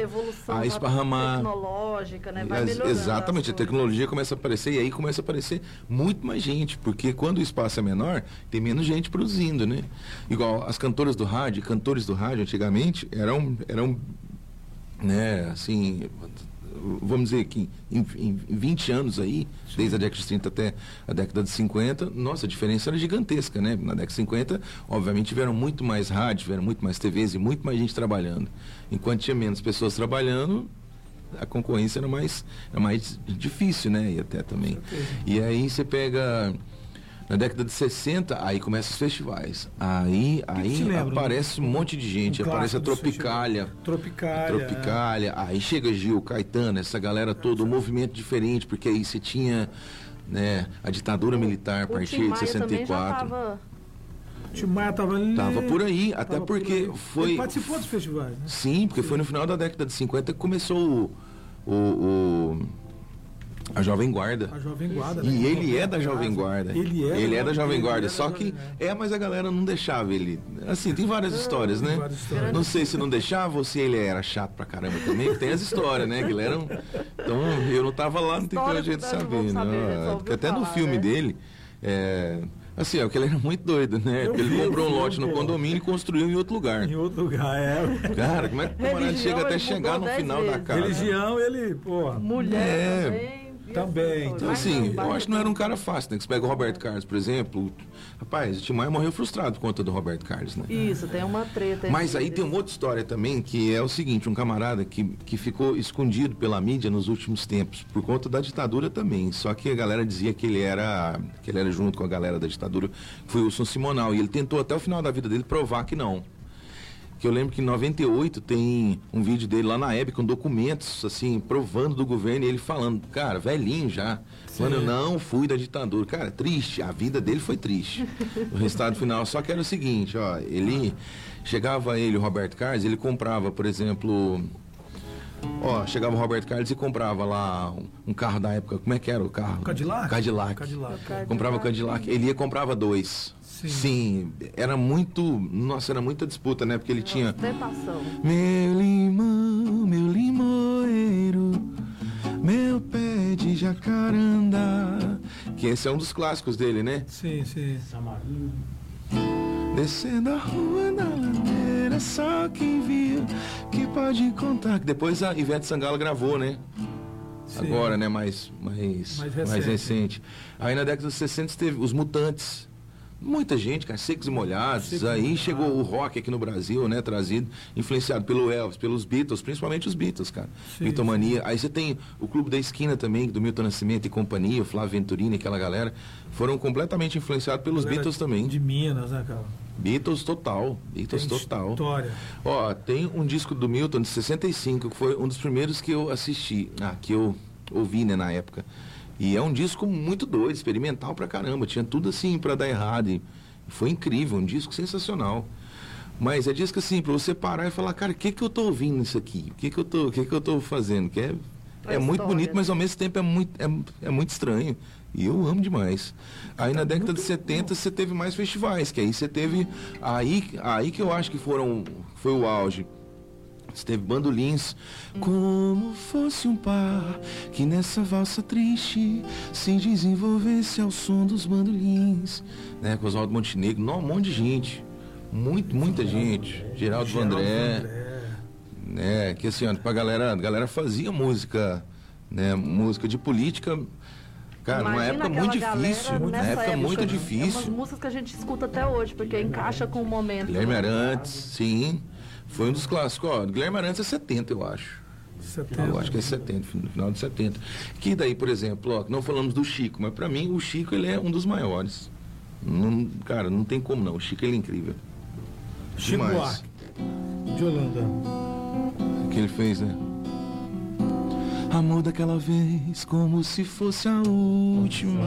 a esparramar. tecnológica, né? Vai Exatamente, a tecnologia começa a aparecer e aí começa a aparecer muito mais gente, porque quando o espaço é menor, tem menos gente produzindo, né? Igual as cantoras do rádio, cantores do rádio antigamente eram, eram né, assim, vamos dizer que em, em 20 anos aí, desde a década de 30 até a década de 50, nossa, a diferença era gigantesca, né? Na década de 50, obviamente, tiveram muito mais rádio, tiveram muito mais TVs e muito mais gente trabalhando. Enquanto tinha menos pessoas trabalhando, a concorrência era mais, era mais difícil, né? E até também. E aí você pega. Na década de 60, aí começam os festivais. Aí, aí lembra, aparece um monte de gente. Um aparece a Tropicália. Tropicália. Tropicália. Aí chega Gil, Caetano, essa galera toda, um movimento diferente, porque aí você tinha né, a ditadura militar a partir de Maia também já 64. tava... O Tim Maia tava ali. Tava por aí, até porque por aí. foi. Ele participou dos festivais, né? Sim, porque foi no final da década de 50 que começou o, o- o- a Jovem Guarda. A Jovem Guarda. né? E ele é da Jovem Guarda. Ele é, Ele é da Jovem Guarda. é da Só que é, mas a galera não deixava ele. Assim, tem várias histórias, né? várias histórias. Não sei se não deixava ou se ele era chato pra caramba também. Tem as histórias, né? Que ele era um... Então, eu não tava lá, não tem como a gente não saber, vamos né? Porque até no filme né? dele. É... Assim, é que ele era muito doido, né? Eu ele vi, comprou eu um vi, lote no pô. condomínio e construiu em outro lugar. Em outro lugar, é. Cara, como é que o camarada chega até chegar no final da vezes. casa? Religião, ele, pô. Mulher É, também. Também. assim, Então, vai assim, eu acho que não era um cara fácil, né? Que você pega o Roberto Carlos, por exemplo. Rapaz, o Tim Maia morreu frustrado por conta do Roberto Carlos, né? Isso, tem uma treta. Mas aí tem uma outra história também, que é o seguinte, um camarada que, que ficou escondido pela mídia nos últimos tempos, por conta da ditadura também. Só que a galera dizia que ele era, que ele era junto com a galera da ditadura, foi o Wilson Simonal. E ele tentou até o final da vida dele provar que não. Que eu lembro que em 98 tem um vídeo dele lá na Hebe com documentos, assim, provando do governo e ele falando, cara, velhinho já. Falando, eu não fui da ditadura. Cara, triste, a vida dele foi triste. <laughs> o resultado final. Só que era o seguinte, ó, ele chegava ele, o Roberto Carlos, ele comprava, por exemplo. Ó, chegava o Roberto Carlos e comprava lá um, um carro da época. Como é que era o carro? Cadillac? Cadillac. Cadillac. Comprava o Cadillac. Ele ia comprava dois. Sim. era muito. Nossa, era muita disputa, né? Porque ele tinha. Tentação. Meu limão, meu limoeiro, meu pé de jacaranda. Que esse é um dos clássicos dele, né? Sim, sim. Descendo a rua da ladeira, só quem viu que pode contar. Que depois a Ivete Sangalo gravou, né? sim. Agora, né? Mais, mais, Mais mais, recente. recente. Aí na década de 60 teve os Mutantes. Muita gente, cara, secos e molhados. Secos Aí Molhados. chegou o rock aqui no Brasil, né? Trazido, influenciado pelo Elvis, pelos Beatles, principalmente os Beatles, cara. Sim, Beatlemania. Aí você tem o Clube da Esquina também, do Milton Nascimento e companhia, o Flávio Venturini, aquela galera. Foram completamente influenciados pelos Beatles também. De Minas, né, cara? Beatles total. Beatles Tem total. História. Ó, tem um disco do Milton de 65, que foi um dos primeiros que eu assisti, ah, que eu ouvi, né, na época. E é um disco muito doido, experimental pra caramba. Tinha tudo assim pra dar errado. E foi incrível, um disco sensacional. Mas é disco assim, pra você parar e falar, cara, o que que eu tô ouvindo nisso aqui? O que que eu tô, que que eu tô fazendo? Que é, é muito bonito, mas né? ao mesmo tempo é muito, é, é muito estranho. E eu amo demais. Aí na década de 70 você teve mais festivais, que aí você teve. Aí, aí que eu acho que foram. Foi o auge. Você teve bandolins. Como fosse um par que nessa valsa triste se desenvolvesse ao som dos bandolins. Né, com Oswaldo Montenegro. Não, um monte de gente. Muito, muita gente. Geraldo Geraldo Vandré Vandré. né, que assim, pra galera, a galera fazia música, né, música de política, cara, numa Imagina época aquela muito difícil, nessa na época muito É umas difícil. músicas que a gente escuta até hoje, porque encaixa com o momento. Guilherme Arantes, sim, foi um dos clássicos, ó, Guilherme Arantes é 70, eu acho. 70. Eu acho que é 70, no final de 70. Que daí, por exemplo, ó, não falamos do Chico, mas pra mim o Chico ele é um dos maiores. Não, cara, não tem como não. O Chico ele é incrível. Chico. Buarque. De Holanda. O que ele fez, né? Amor daquela vez, como se fosse a última.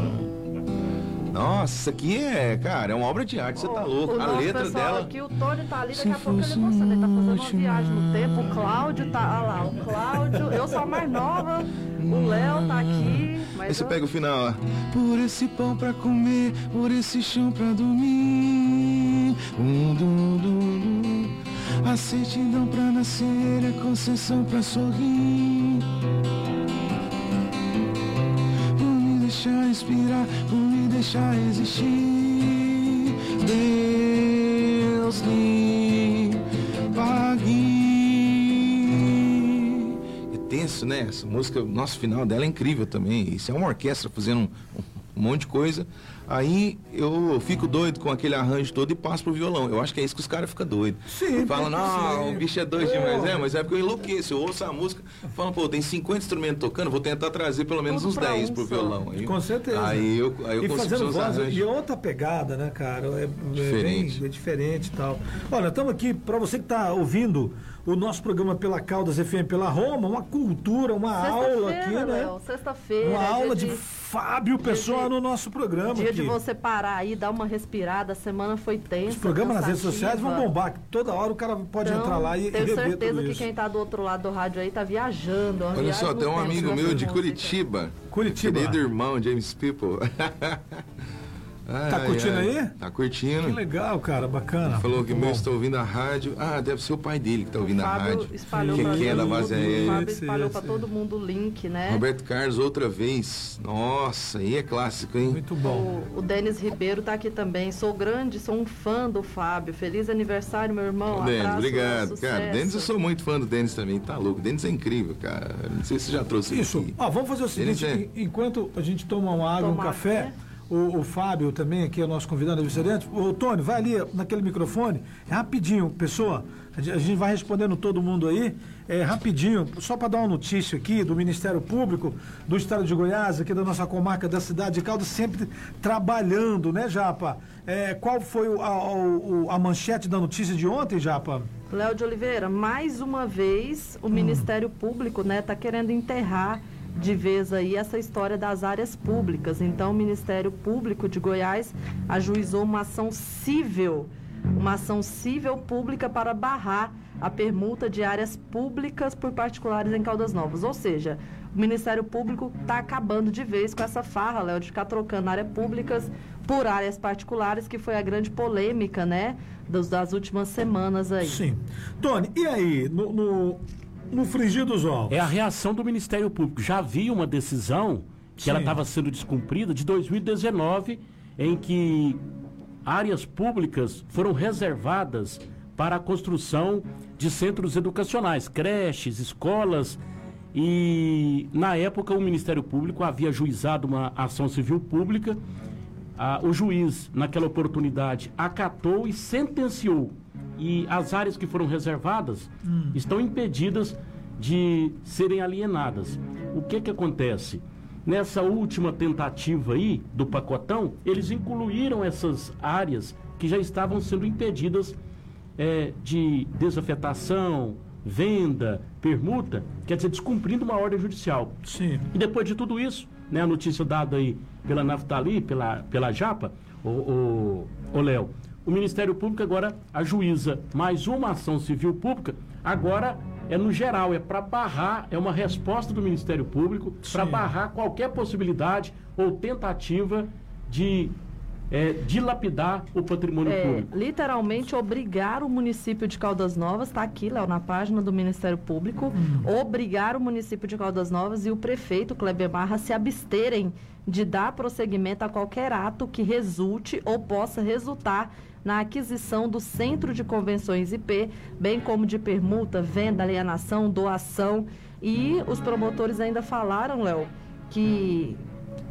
Nossa, aqui é, cara, é uma obra de arte, você tá O- louco. A letra pessoal dela. Aqui, o Tony tá ali, daqui a pouco ele mostrando. Ele tá fazendo uma viagem no tempo. O Cláudio tá ah lá. O Cláudio, eu sou a mais nova. O Léo tá aqui. Mas Aí você eu- pega o final, ó. Por esse pão pra comer, por esse chão pra dormir. Um, dum, dum, dum. A certidão pra nascer, a concessão pra sorrir. Me deixar existir. Deus me pague. É tenso né? Essa música, nosso final dela é incrível também. Isso é uma orquestra fazendo um, um monte de coisa. Aí eu fico doido com aquele arranjo todo e passo pro violão. Eu acho que é isso que os caras ficam doidos. Sim, Falam, não, o bicho é doido demais. É, mas é porque eu enlouqueço. Eu ouço a música, falam, pô, tem 50 instrumentos tocando, vou tentar trazer pelo menos Tudo uns pra 10 um pro violão. Aí, Com certeza. Aí eu, aí eu e consigo fazendo voz, arranjos. e outra pegada, né, cara? É, é Diferente. bem- é diferente e tal. Olha, estamos aqui, para você que está ouvindo o nosso programa pela Caldas FM, pela Roma, uma cultura, uma aula aqui, né? Léo, Sexta-feira. Uma aula dia de Fábio Pessoa de- no nosso programa Dia aqui. de você parar aí, dar uma respirada. A semana foi tensa. Os programas nas redes cansativa. sociais vão bombar, que toda hora o cara pode Então, entrar lá e, Tenho rever certeza tudo que quem tá do outro lado do rádio aí tá viajando. uma Olha viagem só, tem um amigo nessa meu de. Curitiba. Curitiba. Querido irmão, James People. <laughs> Tá curtindo aí? Tá curtindo. Que legal, cara, bacana. Falou que meu está ouvindo a rádio. Ah, deve ser o pai dele que está ouvindo a rádio. espalhou que que é da todo base mundo, O. Fábio espalhou pra todo mundo o link, né? Roberto Carlos outra vez. Nossa, aí é clássico, hein? Muito bom. O, o Denis Ribeiro tá aqui também. Sou grande, sou um fã do Fábio. Feliz aniversário, meu irmão. Ô, Denis, obrigado. Cara, Denis, eu sou muito fã do Denis também. Tá louco. Denis é incrível, cara. Não sei se você já trouxe ele Isso. aqui. Ó, vamos fazer o seguinte: en- enquanto a gente toma uma água, um Tomar café, café. O, o Fábio também, aqui é o nosso convidado aniversariante. Ô, Tony, vai ali naquele microfone, é rapidinho, pessoa. A gente- vai respondendo todo mundo aí, é rapidinho, só para dar uma notícia aqui do Ministério Público do Estado de Goiás, aqui da nossa comarca da cidade de Caldas, sempre trabalhando, né, Japa? É, qual foi o- a, o- a manchete da notícia de ontem, Japa? Léo de Oliveira, mais uma vez o Ministério Público né, tá querendo enterrar de vez aí essa história das áreas públicas. Então, o Ministério Público de Goiás ajuizou uma ação civil, uma ação civil pública para barrar a permuta de áreas públicas por particulares em Caldas Novas. Ou seja, o Ministério Público está acabando de vez com essa farra, Léo, de ficar trocando áreas públicas por áreas particulares, que foi a grande polêmica, né, dos- das últimas semanas aí. Sim. Tony, e aí, no, no, no frigir dos ovos? É a reação do Ministério Público. Já havia uma decisão que Sim. ela estava sendo descumprida de 2019, em que áreas públicas foram reservadas para a construção de centros educacionais, creches, escolas. E na época o Ministério Público havia juizado uma ação civil pública. Ah, o juiz, naquela oportunidade, acatou e sentenciou. E as áreas que foram reservadas estão impedidas de serem alienadas. O que que acontece? Nessa última tentativa aí do pacotão, eles incluíram essas áreas que já estavam sendo impedidas eh, de desafetação, venda, permuta, quer dizer, descumprindo uma ordem judicial. Sim. E depois de tudo isso, né, a notícia dada aí pela Naftali, pela, pela Japa, o, o, o Léo, o Ministério Público agora ajuiza. Mais uma ação civil pública, agora é no geral, é para barrar, é uma resposta do Ministério Público para barrar qualquer possibilidade ou tentativa de é, dilapidar o patrimônio É, público. literalmente obrigar o município de Caldas Novas, está aqui, Léo, na página do Ministério Público, obrigar o município de Caldas Novas e o prefeito Kleber Barra a se absterem de dar prosseguimento a qualquer ato que resulte ou possa resultar na aquisição do Centro de Convenções IP, bem como de permuta, venda, alienação, doação. E os promotores ainda falaram, Léo, que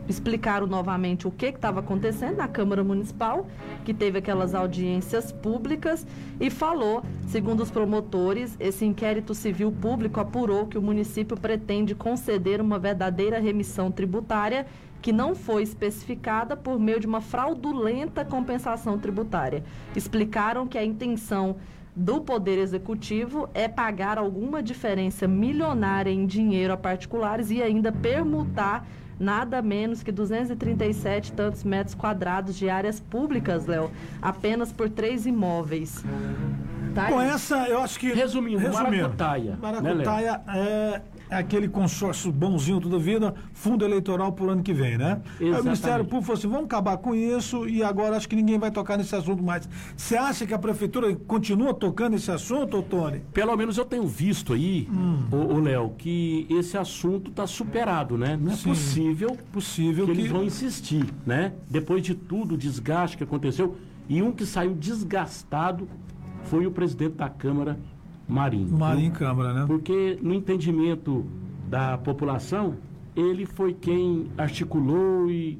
explicaram novamente o que estava acontecendo na Câmara Municipal, que teve aquelas audiências públicas, e falou, segundo os promotores, esse inquérito civil público apurou que o município pretende conceder uma verdadeira remissão tributária que não foi especificada por meio de uma fraudulenta compensação tributária. Explicaram que a intenção do Poder Executivo é pagar alguma diferença milionária em dinheiro a particulares e ainda permutar nada menos que 237 tantos metros quadrados de áreas públicas, Léo, apenas por três imóveis. Tá Com aí. essa, eu acho que. Resumindo, maracutaia, né, Maracutaia é, é aquele consórcio bonzinho toda vida, fundo eleitoral pro ano que vem, né? Aí o Exatamente. Ministério Público falou assim: vamos acabar com isso e agora acho que ninguém vai tocar nesse assunto mais. Você acha que a prefeitura continua tocando esse assunto, Tony? Pelo menos eu tenho visto aí, Hum. ô, Léo, que esse assunto está superado, né? Não é Sim. possível Possível que que. eles vão insistir, né? Depois de tudo, o desgaste que aconteceu. E um que saiu desgastado foi o presidente da Câmara, Marinho. Marinho em Câmara, né? Porque no entendimento da população, ele foi quem articulou e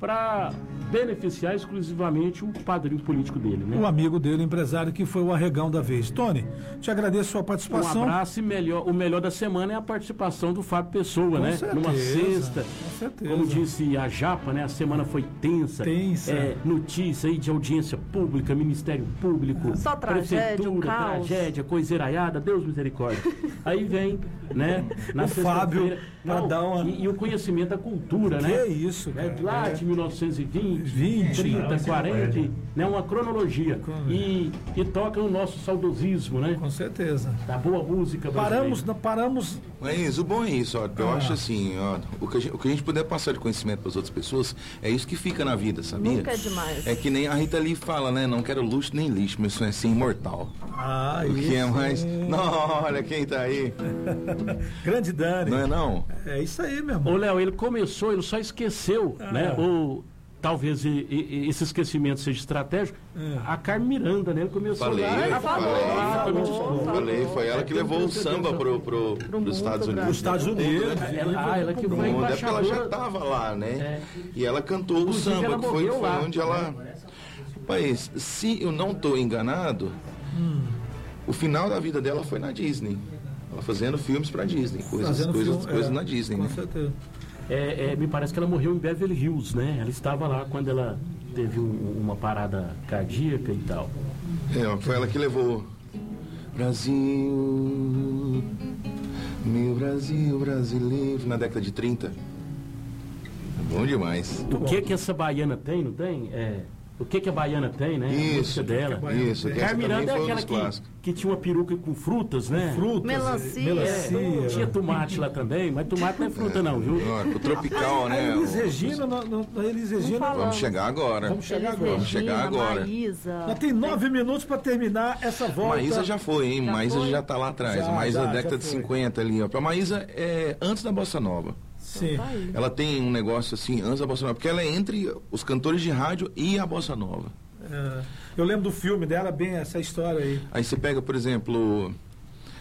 para beneficiar exclusivamente o padrinho político dele, né? O amigo dele, o empresário, que foi o arregão da vez. Tony, te agradeço a sua Um participação. abraço e melhor, o melhor da semana é a participação do Fábio Pessoa, Com né? certeza, Numa sexta. com certeza. Como disse a Japa, né? A semana foi tensa. Tensa. É, notícia aí de audiência pública, Ministério Público, Só tragédia, Prefeitura, um caos. tragédia, coisa iraiada, Deus misericórdia. aí vem, né? Na <laughs> O Fábio, Não, dar uma- e, e o conhecimento da cultura, Que né? isso, É, cara. lá É. de 1920, 20, 30, não, 40, isso né? Uma cronologia. E, e toca o nosso saudosismo, né? Com certeza. Da boa música brasileira. Paramos, paramos. Mas o bom é isso, ó. Eu Ah. acho assim, ó, o que, a gente, o que a gente puder passar de conhecimento para as outras pessoas, é isso que fica na vida, sabia? Nunca é demais. É que nem a Rita Lee fala, né? Não quero luxo nem lixo, meu sonho é ser imortal. Ah, O que é isso. mais? Não, olha quem tá aí. <laughs> Grande Dani. Não é não? É isso aí, meu Ô, irmão. Léo, ele começou, ele só esqueceu, Ah. né? Ou talvez e- e- esse esquecimento seja estratégico. A Carmen Miranda, né? Ele começou Falei, lá. falei, falou, foi muito falou, bom. Falei, foi ela que levou o samba pro, pro, Pro mundo, Estados. Unidos. Os Estados Unidos. Ela, ah, ela que Pro foi mundo, é porque ela já embaixadora. tava lá, né? É. E ela cantou o samba, que foi, foi onde ela. Rapaz, se eu não tô enganado, o final da vida dela foi na Disney. Ela fazendo filmes pra Disney, coisas, coisas, filme, coisas é, na Disney, Com né? certeza. É, é, me parece que ela morreu em Beverly Hills, né? Ela estava lá quando ela teve um- uma parada cardíaca e tal. É, foi ela que levou. Brasil, meu Brasil brasileiro, na década de 30. Bom demais. O que que essa baiana tem, não tem? É, o que que a baiana tem, né? a Isso, música dela. Isso, que essa Carmen também Miranda é foi aquela dos que, que tinha uma peruca com frutas, né? Frutas. Melancia. Melancia. É, tinha tomate lá também, mas tomate não é fruta não, viu? Ó, o tropical, A né? Elis o- Regina, a Elis Regina. Vamos chegar agora. Vamos chegar Elis agora. Vamos chegar agora. Maísa. Já tem nove minutos para terminar essa volta. Maísa já foi, hein? Já Maísa foi? já tá lá atrás. Já, a Maísa já, da década já de foi. 50 ali, ó. A Maísa é antes da Bossa Nova. Sim. Tá. Ela tem um negócio assim, antes da Bossa Nova, porque ela é entre os cantores de rádio e a Bossa Nova. É. Eu lembro do filme dela, bem essa história aí. Aí você pega, por exemplo,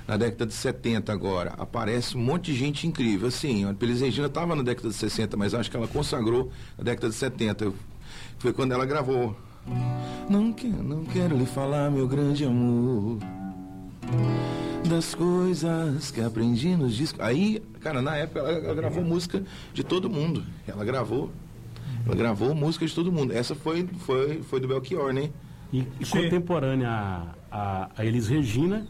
na década de 70 agora, aparece um monte de gente incrível. Assim, a Elis Regina estava na década de 60, mas acho que ela consagrou na década de 70. Foi quando ela gravou. Não quero, não quero lhe falar, meu grande amor. Das coisas que aprendi nos discos. Aí, cara, na época ela, ela gravou música de todo mundo. Ela gravou. Ela gravou música de todo mundo. Essa foi, foi, foi do Belchior, né? E, e contemporânea a, a, a Elis Regina,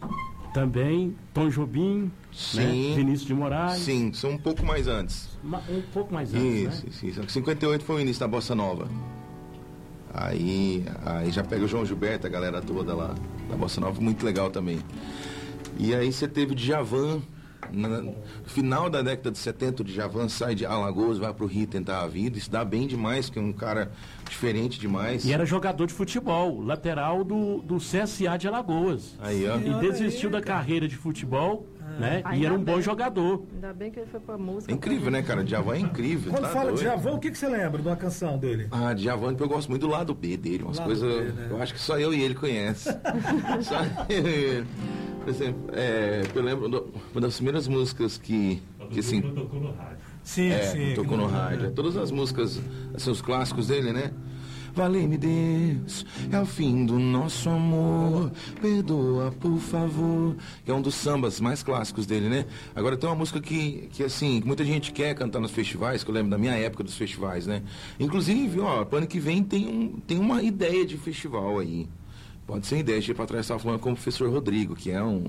também Tom Jobim, né? Sim. Vinícius de Moraes. Sim, são um pouco mais antes. Um pouco mais antes, Isso, né? isso, isso. 58 foi o início da Bossa Nova. Aí, aí já pega o João Gilberto, a galera toda lá da Bossa Nova, muito legal também. E aí você teve o Djavan, na- no final da década de 70, o Djavan sai de Alagoas, vai pro Rio tentar a vida, isso dá bem demais, porque é um cara diferente demais. E era jogador de futebol, lateral do, do CSA de Alagoas. Aí, ó. E desistiu da carreira de futebol, né? Ah, E era um ainda bom bem. jogador. Ainda bem que ele foi pra música. É incrível, né, cara? Djavan é incrível. Quando tá fala de doido. Javão, o que, que você lembra de uma canção dele? Ah, Djavan, eu gosto muito do lado B dele, umas coisas. Né? Eu acho que só eu e ele conhece. <laughs> só eu e ele. Por exemplo, é, eu lembro do- uma das primeiras músicas que, que assim, tocou no rádio. Sim, é, sim. tocou no rádio. Todas as músicas, assim, os clássicos dele, né? Valei-me Deus, é o fim do nosso amor. Perdoa, por favor. Que é um dos sambas mais clássicos dele, né? Agora tem uma música que, que assim, que muita gente quer cantar nos festivais, que eu lembro da minha época dos festivais, né? Inclusive, ó, pro ano que vem tem, um, tem uma ideia de festival aí. Pode ser ideia, de ir pra trás estava falando com o professor Rodrigo, que é um.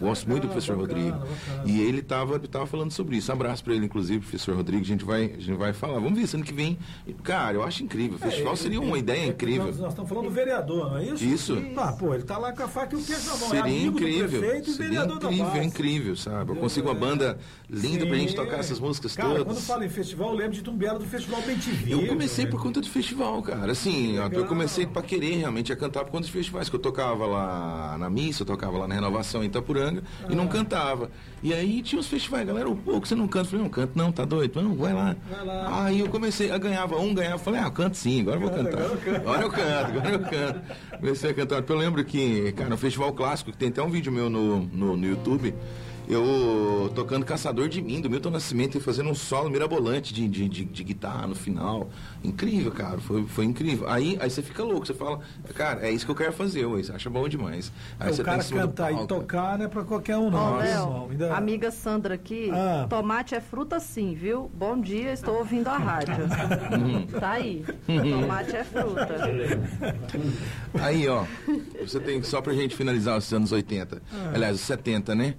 Gosto muito do professor Rodrigo. E ele estava tava falando sobre isso. Abraço para ele, inclusive, professor Rodrigo. A gente vai, a gente vai falar. Vamos ver esse ano que vem. Cara, eu acho incrível. O festival É, seria ele- uma ideia ele- incrível. Nós, nós estamos falando do vereador, não é isso? Isso. Ah, pô, ele tá lá com a faca e o queijo na mão. é Seria do incrível. prefeito e Seria incrível, incrível, sabe? Eu consigo uma banda linda pra gente tocar essas músicas Cara, todas. quando fala em festival, eu lembro de Tumbiara do Festival Bem TV. Eu comecei velho. por conta do festival, cara. Assim, eu comecei pra querer realmente a cantar por conta dos festivais. Que eu tocava lá na missa, eu tocava lá na renovação em Itapuranga e Ah. não cantava. E aí tinha os festivais, galera, pô, que você não canta? Eu falei, não canto, não, tá doido? Não, vai lá. Vai lá. Aí eu comecei, eu ganhava um, ganhava, falei, ah, eu canto sim, agora eu vou cantar. Agora eu canto, agora eu canto. Comecei a cantar. Eu lembro que, cara, no Festival Clássico, que tem até um vídeo meu no, no, no YouTube, Eu tocando Caçador de Mim, do Milton Nascimento, e fazendo um solo mirabolante de, de, de, de guitarra no final. Incrível, cara. Foi, foi incrível. Aí, aí você fica louco, você fala, cara, é isso que eu quero fazer. Você acha bom demais. Aí o você cara tá cima do cantar e tocar não é pra qualquer um, não. Léo, irmão. Ainda- amiga Sandra aqui, Ah. tomate é fruta sim, viu? Bom dia, estou ouvindo a rádio. <laughs> tá aí. Tomate é fruta. Aí, ó, você tem só pra gente finalizar os anos 80. Aliás, os 70, né?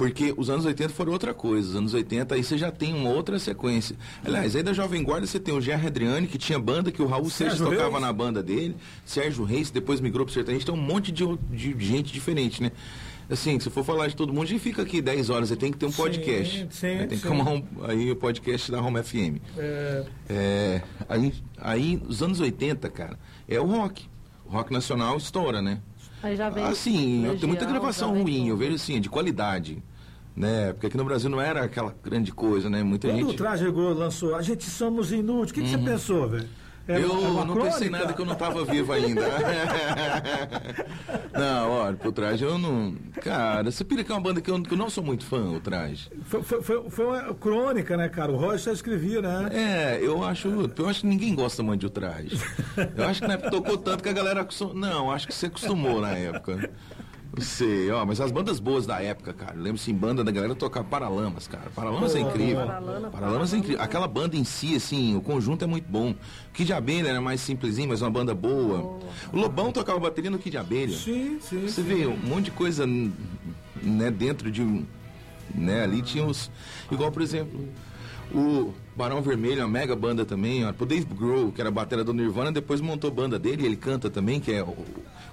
Porque os anos 80 foram outra coisa. Os anos 80 aí você já tem uma outra sequência. Aliás, aí da Jovem Guarda você tem o Gerry Adriani, que tinha banda, que o Raul Seixas Sérgio tocava Reis. na banda dele. Sérgio Reis, depois migrou pro sertanejo. Tem um monte de, de gente diferente, né? Assim, se for falar de todo mundo, a gente fica aqui 10 horas. Você tem que ter um Sim, podcast. sim, Aí tem que sim. arrumar um, aí o podcast da Home FM. É, É, aí, aí, os anos 80, cara, é o rock. O rock nacional estoura, né? Aí já vem. Assim, tem muita gravação ruim, eu tudo. vejo assim, de qualidade. Né? Porque aqui no Brasil não era aquela grande coisa, né? Muita Quando o gente. Traje Rigor lançou A Gente Somos Inúteis, o que, que você pensou, velho? É eu uma- é não pensei crônica? nada que eu não tava vivo ainda. <laughs> não, olha, pro traje eu não. Cara, você pira que é uma banda que eu, que eu não sou muito fã, o traje. Foi, foi, foi, uma crônica, né, cara? O Roger só escrevia, né? É, eu acho, eu acho que ninguém gosta muito de o traje. Eu acho que na época tocou tanto que a galera. Não, acho que você acostumou na época. Não sei, ó, mas as bandas boas da época, cara. Eu lembro assim, banda da galera tocar Paralamas, cara. Paralamas é incrível. Paralama, Paralamas é incrível. Aquela banda em si, assim, o conjunto é muito bom. Kid de Abelha era mais simplesinho, mas uma banda boa. O Lobão tocava bateria no Kid de Abelha. Sim, sim. Você vê um monte de coisa né, dentro de um. Né, ali tinha os. Igual, por exemplo, o Barão Vermelho, uma mega banda também. ó, O Dave Grohl, que era a batera do Nirvana, depois montou banda dele, ele canta também, que é o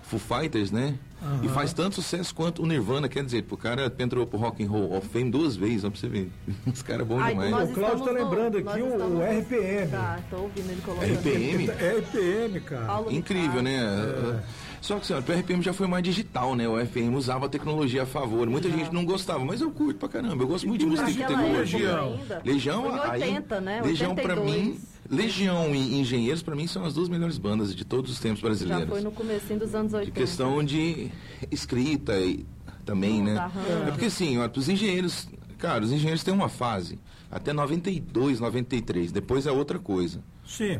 Foo Fighters, né? E faz tanto sucesso quanto o Nirvana, quer dizer, o cara entrou pro Rock and Roll of Fame duas vezes, ó, pra você ver. <laughs> Os caras bons Ai, demais. O Cláudio tá lembrando no- aqui o- o RPM. Tá, tô ouvindo ele colocando. RPM? <laughs> É RPM, cara. Paulo Incrível, Ricardo. né? Só que ó, o RPM já foi mais digital, né? O RPM usava a tecnologia a favor. Muita gente não gostava, mas eu curto pra caramba. Eu gosto muito de música de Naquela tecnologia. Legião, em aí, 80, né? Legião pra 82. mim, Legião e Engenheiros pra mim são as duas melhores bandas de todos os tempos Já brasileiros. foi no comecinho dos anos 80. De questão de escrita e também, né? Tá. É porque assim, os engenheiros, cara, os engenheiros têm uma fase até 92, 93, depois é outra coisa. Sim.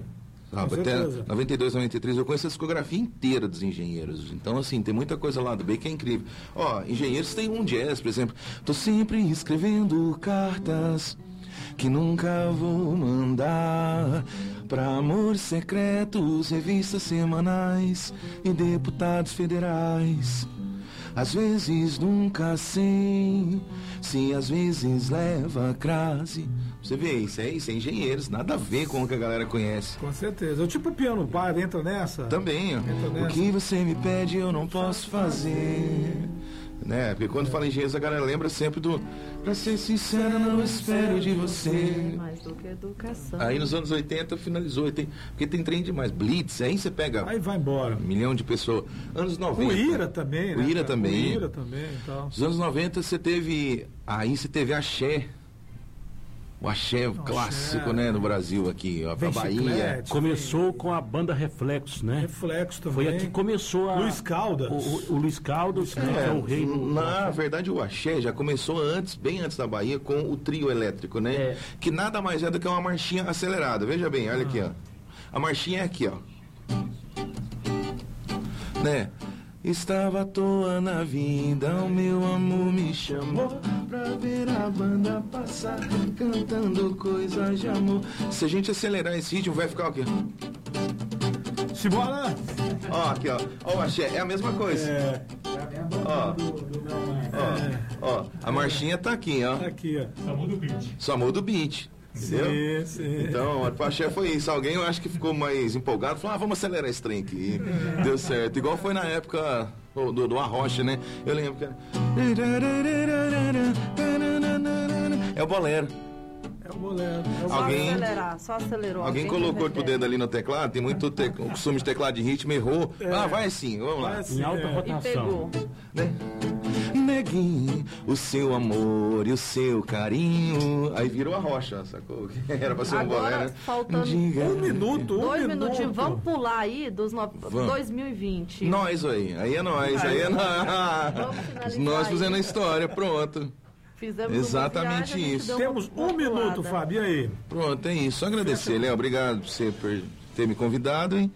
Sabe, até certeza. 92, 93, eu conheço a discografia inteira dos engenheiros. Então, assim, tem muita coisa lá do B que é incrível. Ó, engenheiros tem um jazz, por exemplo. Tô sempre escrevendo cartas que nunca vou mandar pra amores secretos, revistas semanais e deputados federais. Às vezes nunca sei se às vezes leva a crase. Você vê, isso é, isso é engenheiros, nada a ver com o que a galera conhece. Com certeza. O tipo piano bar entra nessa? Também, ó. Entra O nessa. que você me pede eu não posso fazer. Né? Porque quando fala engenheiros, a galera lembra sempre do. Pra ser sincero, não espero de você. Mais do que educação. Aí nos anos 80 finalizou. Tem, porque tem trem demais. Blitz, aí você pega Aí vai embora. um milhão de pessoas. Anos 90. O Ira também, O né? Ira cara? também. O Ira também. Nos anos 90 você teve. Aí você teve axé. O axé clássico, né, no Brasil aqui, ó, pra Vem Bahia. chiclete, Começou com a banda Reflexos, né? Reflexo também. Foi aqui que começou a. Luiz Caldas. O, o- o Luiz Caldas, né, que é o rei do. Na verdade, o axé já começou antes, bem antes da Bahia, com o trio elétrico, né? É. Que nada mais é do que uma marchinha acelerada. Veja bem, olha aqui, ó. A marchinha é aqui, ó. Né? Estava à toa na vida, o meu amor me chamou pra ver a banda passar, cantando coisas de amor. Se a gente acelerar esse ritmo, vai ficar o quê? Simbora! Ó, aqui, ó. Ó, o axé, é a mesma coisa. É, Ó, ó, ó. A marchinha tá aqui, ó. aqui, ó. Só muda o beat. Só muda o beat. Entendeu? Sim, sim. Então, o axé foi isso. Alguém, eu acho que ficou mais empolgado, falou, ah, vamos acelerar esse trem aqui. Deu certo. Igual foi na época do, do, Arrocha, né? Eu lembro que era... É o bolero. É o bolero. É Só Alguém- acelerar, só acelerou. Alguém colocou o dedo ali no teclado, tem muito te... o costume de teclado de ritmo, errou. Ah, vai assim, vamos lá. Vai assim, Em alta é. E rotação. pegou. né? Neguinho, o seu amor e o seu carinho. Aí virou a rocha, sacou? <laughs> Era pra ser um Agora, bolero. faltando Diga- Um minuto, um Dois minuto. minutinhos. Vamos pular aí dos no... Vamos. 2020. Nós aí, aí é nós, aí é Vamos <laughs> nós. Nós aí. fazendo a história, pronto. Fizemos Exatamente viagem, isso. Temos uma um minuto. Fábio, e aí? Pronto, é isso. Só agradecer, Léo. Obrigado por você por ter me convidado, hein?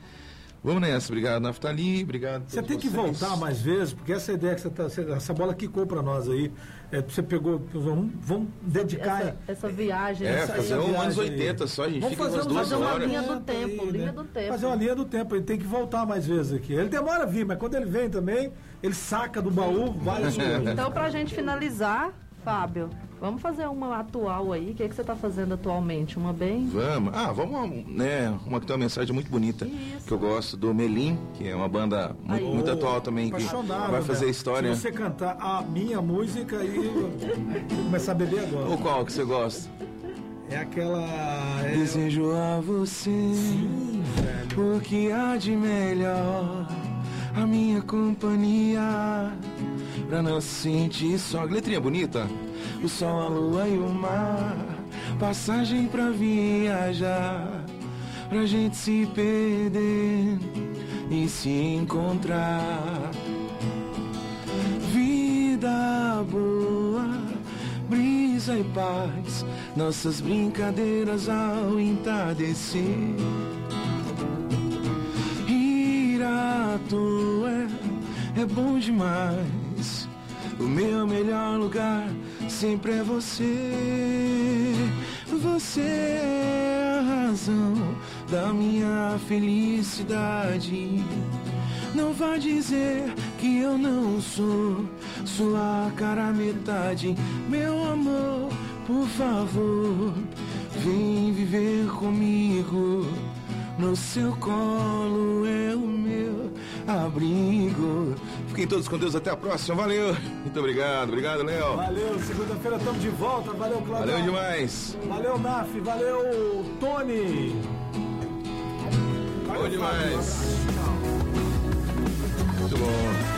Vamos nessa. Obrigado, Naftali. Obrigado. a Você tem que vocês. voltar mais vezes, porque essa ideia que você tá. essa bola quicou pra nós aí. é, você pegou. Vamos, vamos dedicar. Essa, essa viagem. É, essa- fazer um anos viagem aí. 80 só, a gente Vamos fica fazer umas um- duas fazer uma horas. linha do Aí, tempo, né? linha do tempo. Fazer uma linha do tempo, ele tem que voltar mais vezes aqui. Ele demora a vir, mas quando ele vem também, ele saca do baú várias <laughs> coisas. Então, pra gente finalizar, Fábio, vamos fazer uma atual aí. O que, é que você tá fazendo atualmente? Uma bem. Vamos. Ah, vamos, né? Uma que tem uma mensagem muito bonita. Isso. Que eu gosto do Melim, que é uma banda muito, Aí. muito atual também, que vai fazer né? história. Se você cantar a minha música e <laughs> começar a beber agora. Ou qual que você gosta? É aquela. É... Desejo a você Sim, velho. o que há de melhor, a minha companhia, pra não sentir só. Letrinha bonita? O sol, a lua e o mar, passagem pra viajar, pra gente se perder e se encontrar. Vida boa, brisa e paz, nossas brincadeiras ao entardecer. Ir é, é bom demais. O meu melhor lugar sempre é você. Você é a razão da minha felicidade. Não vá dizer que eu não sou sua cara metade. Meu amor, por favor, vem viver comigo. No seu colo é o meu abrigo. Fiquem todos com Deus, até a próxima. Valeu. Muito obrigado, obrigado, Léo. Valeu, segunda-feira estamos de volta. Valeu, Cláudio. Valeu demais. Valeu, Naf. Valeu, Tony. Valeu, demais. Muito bom.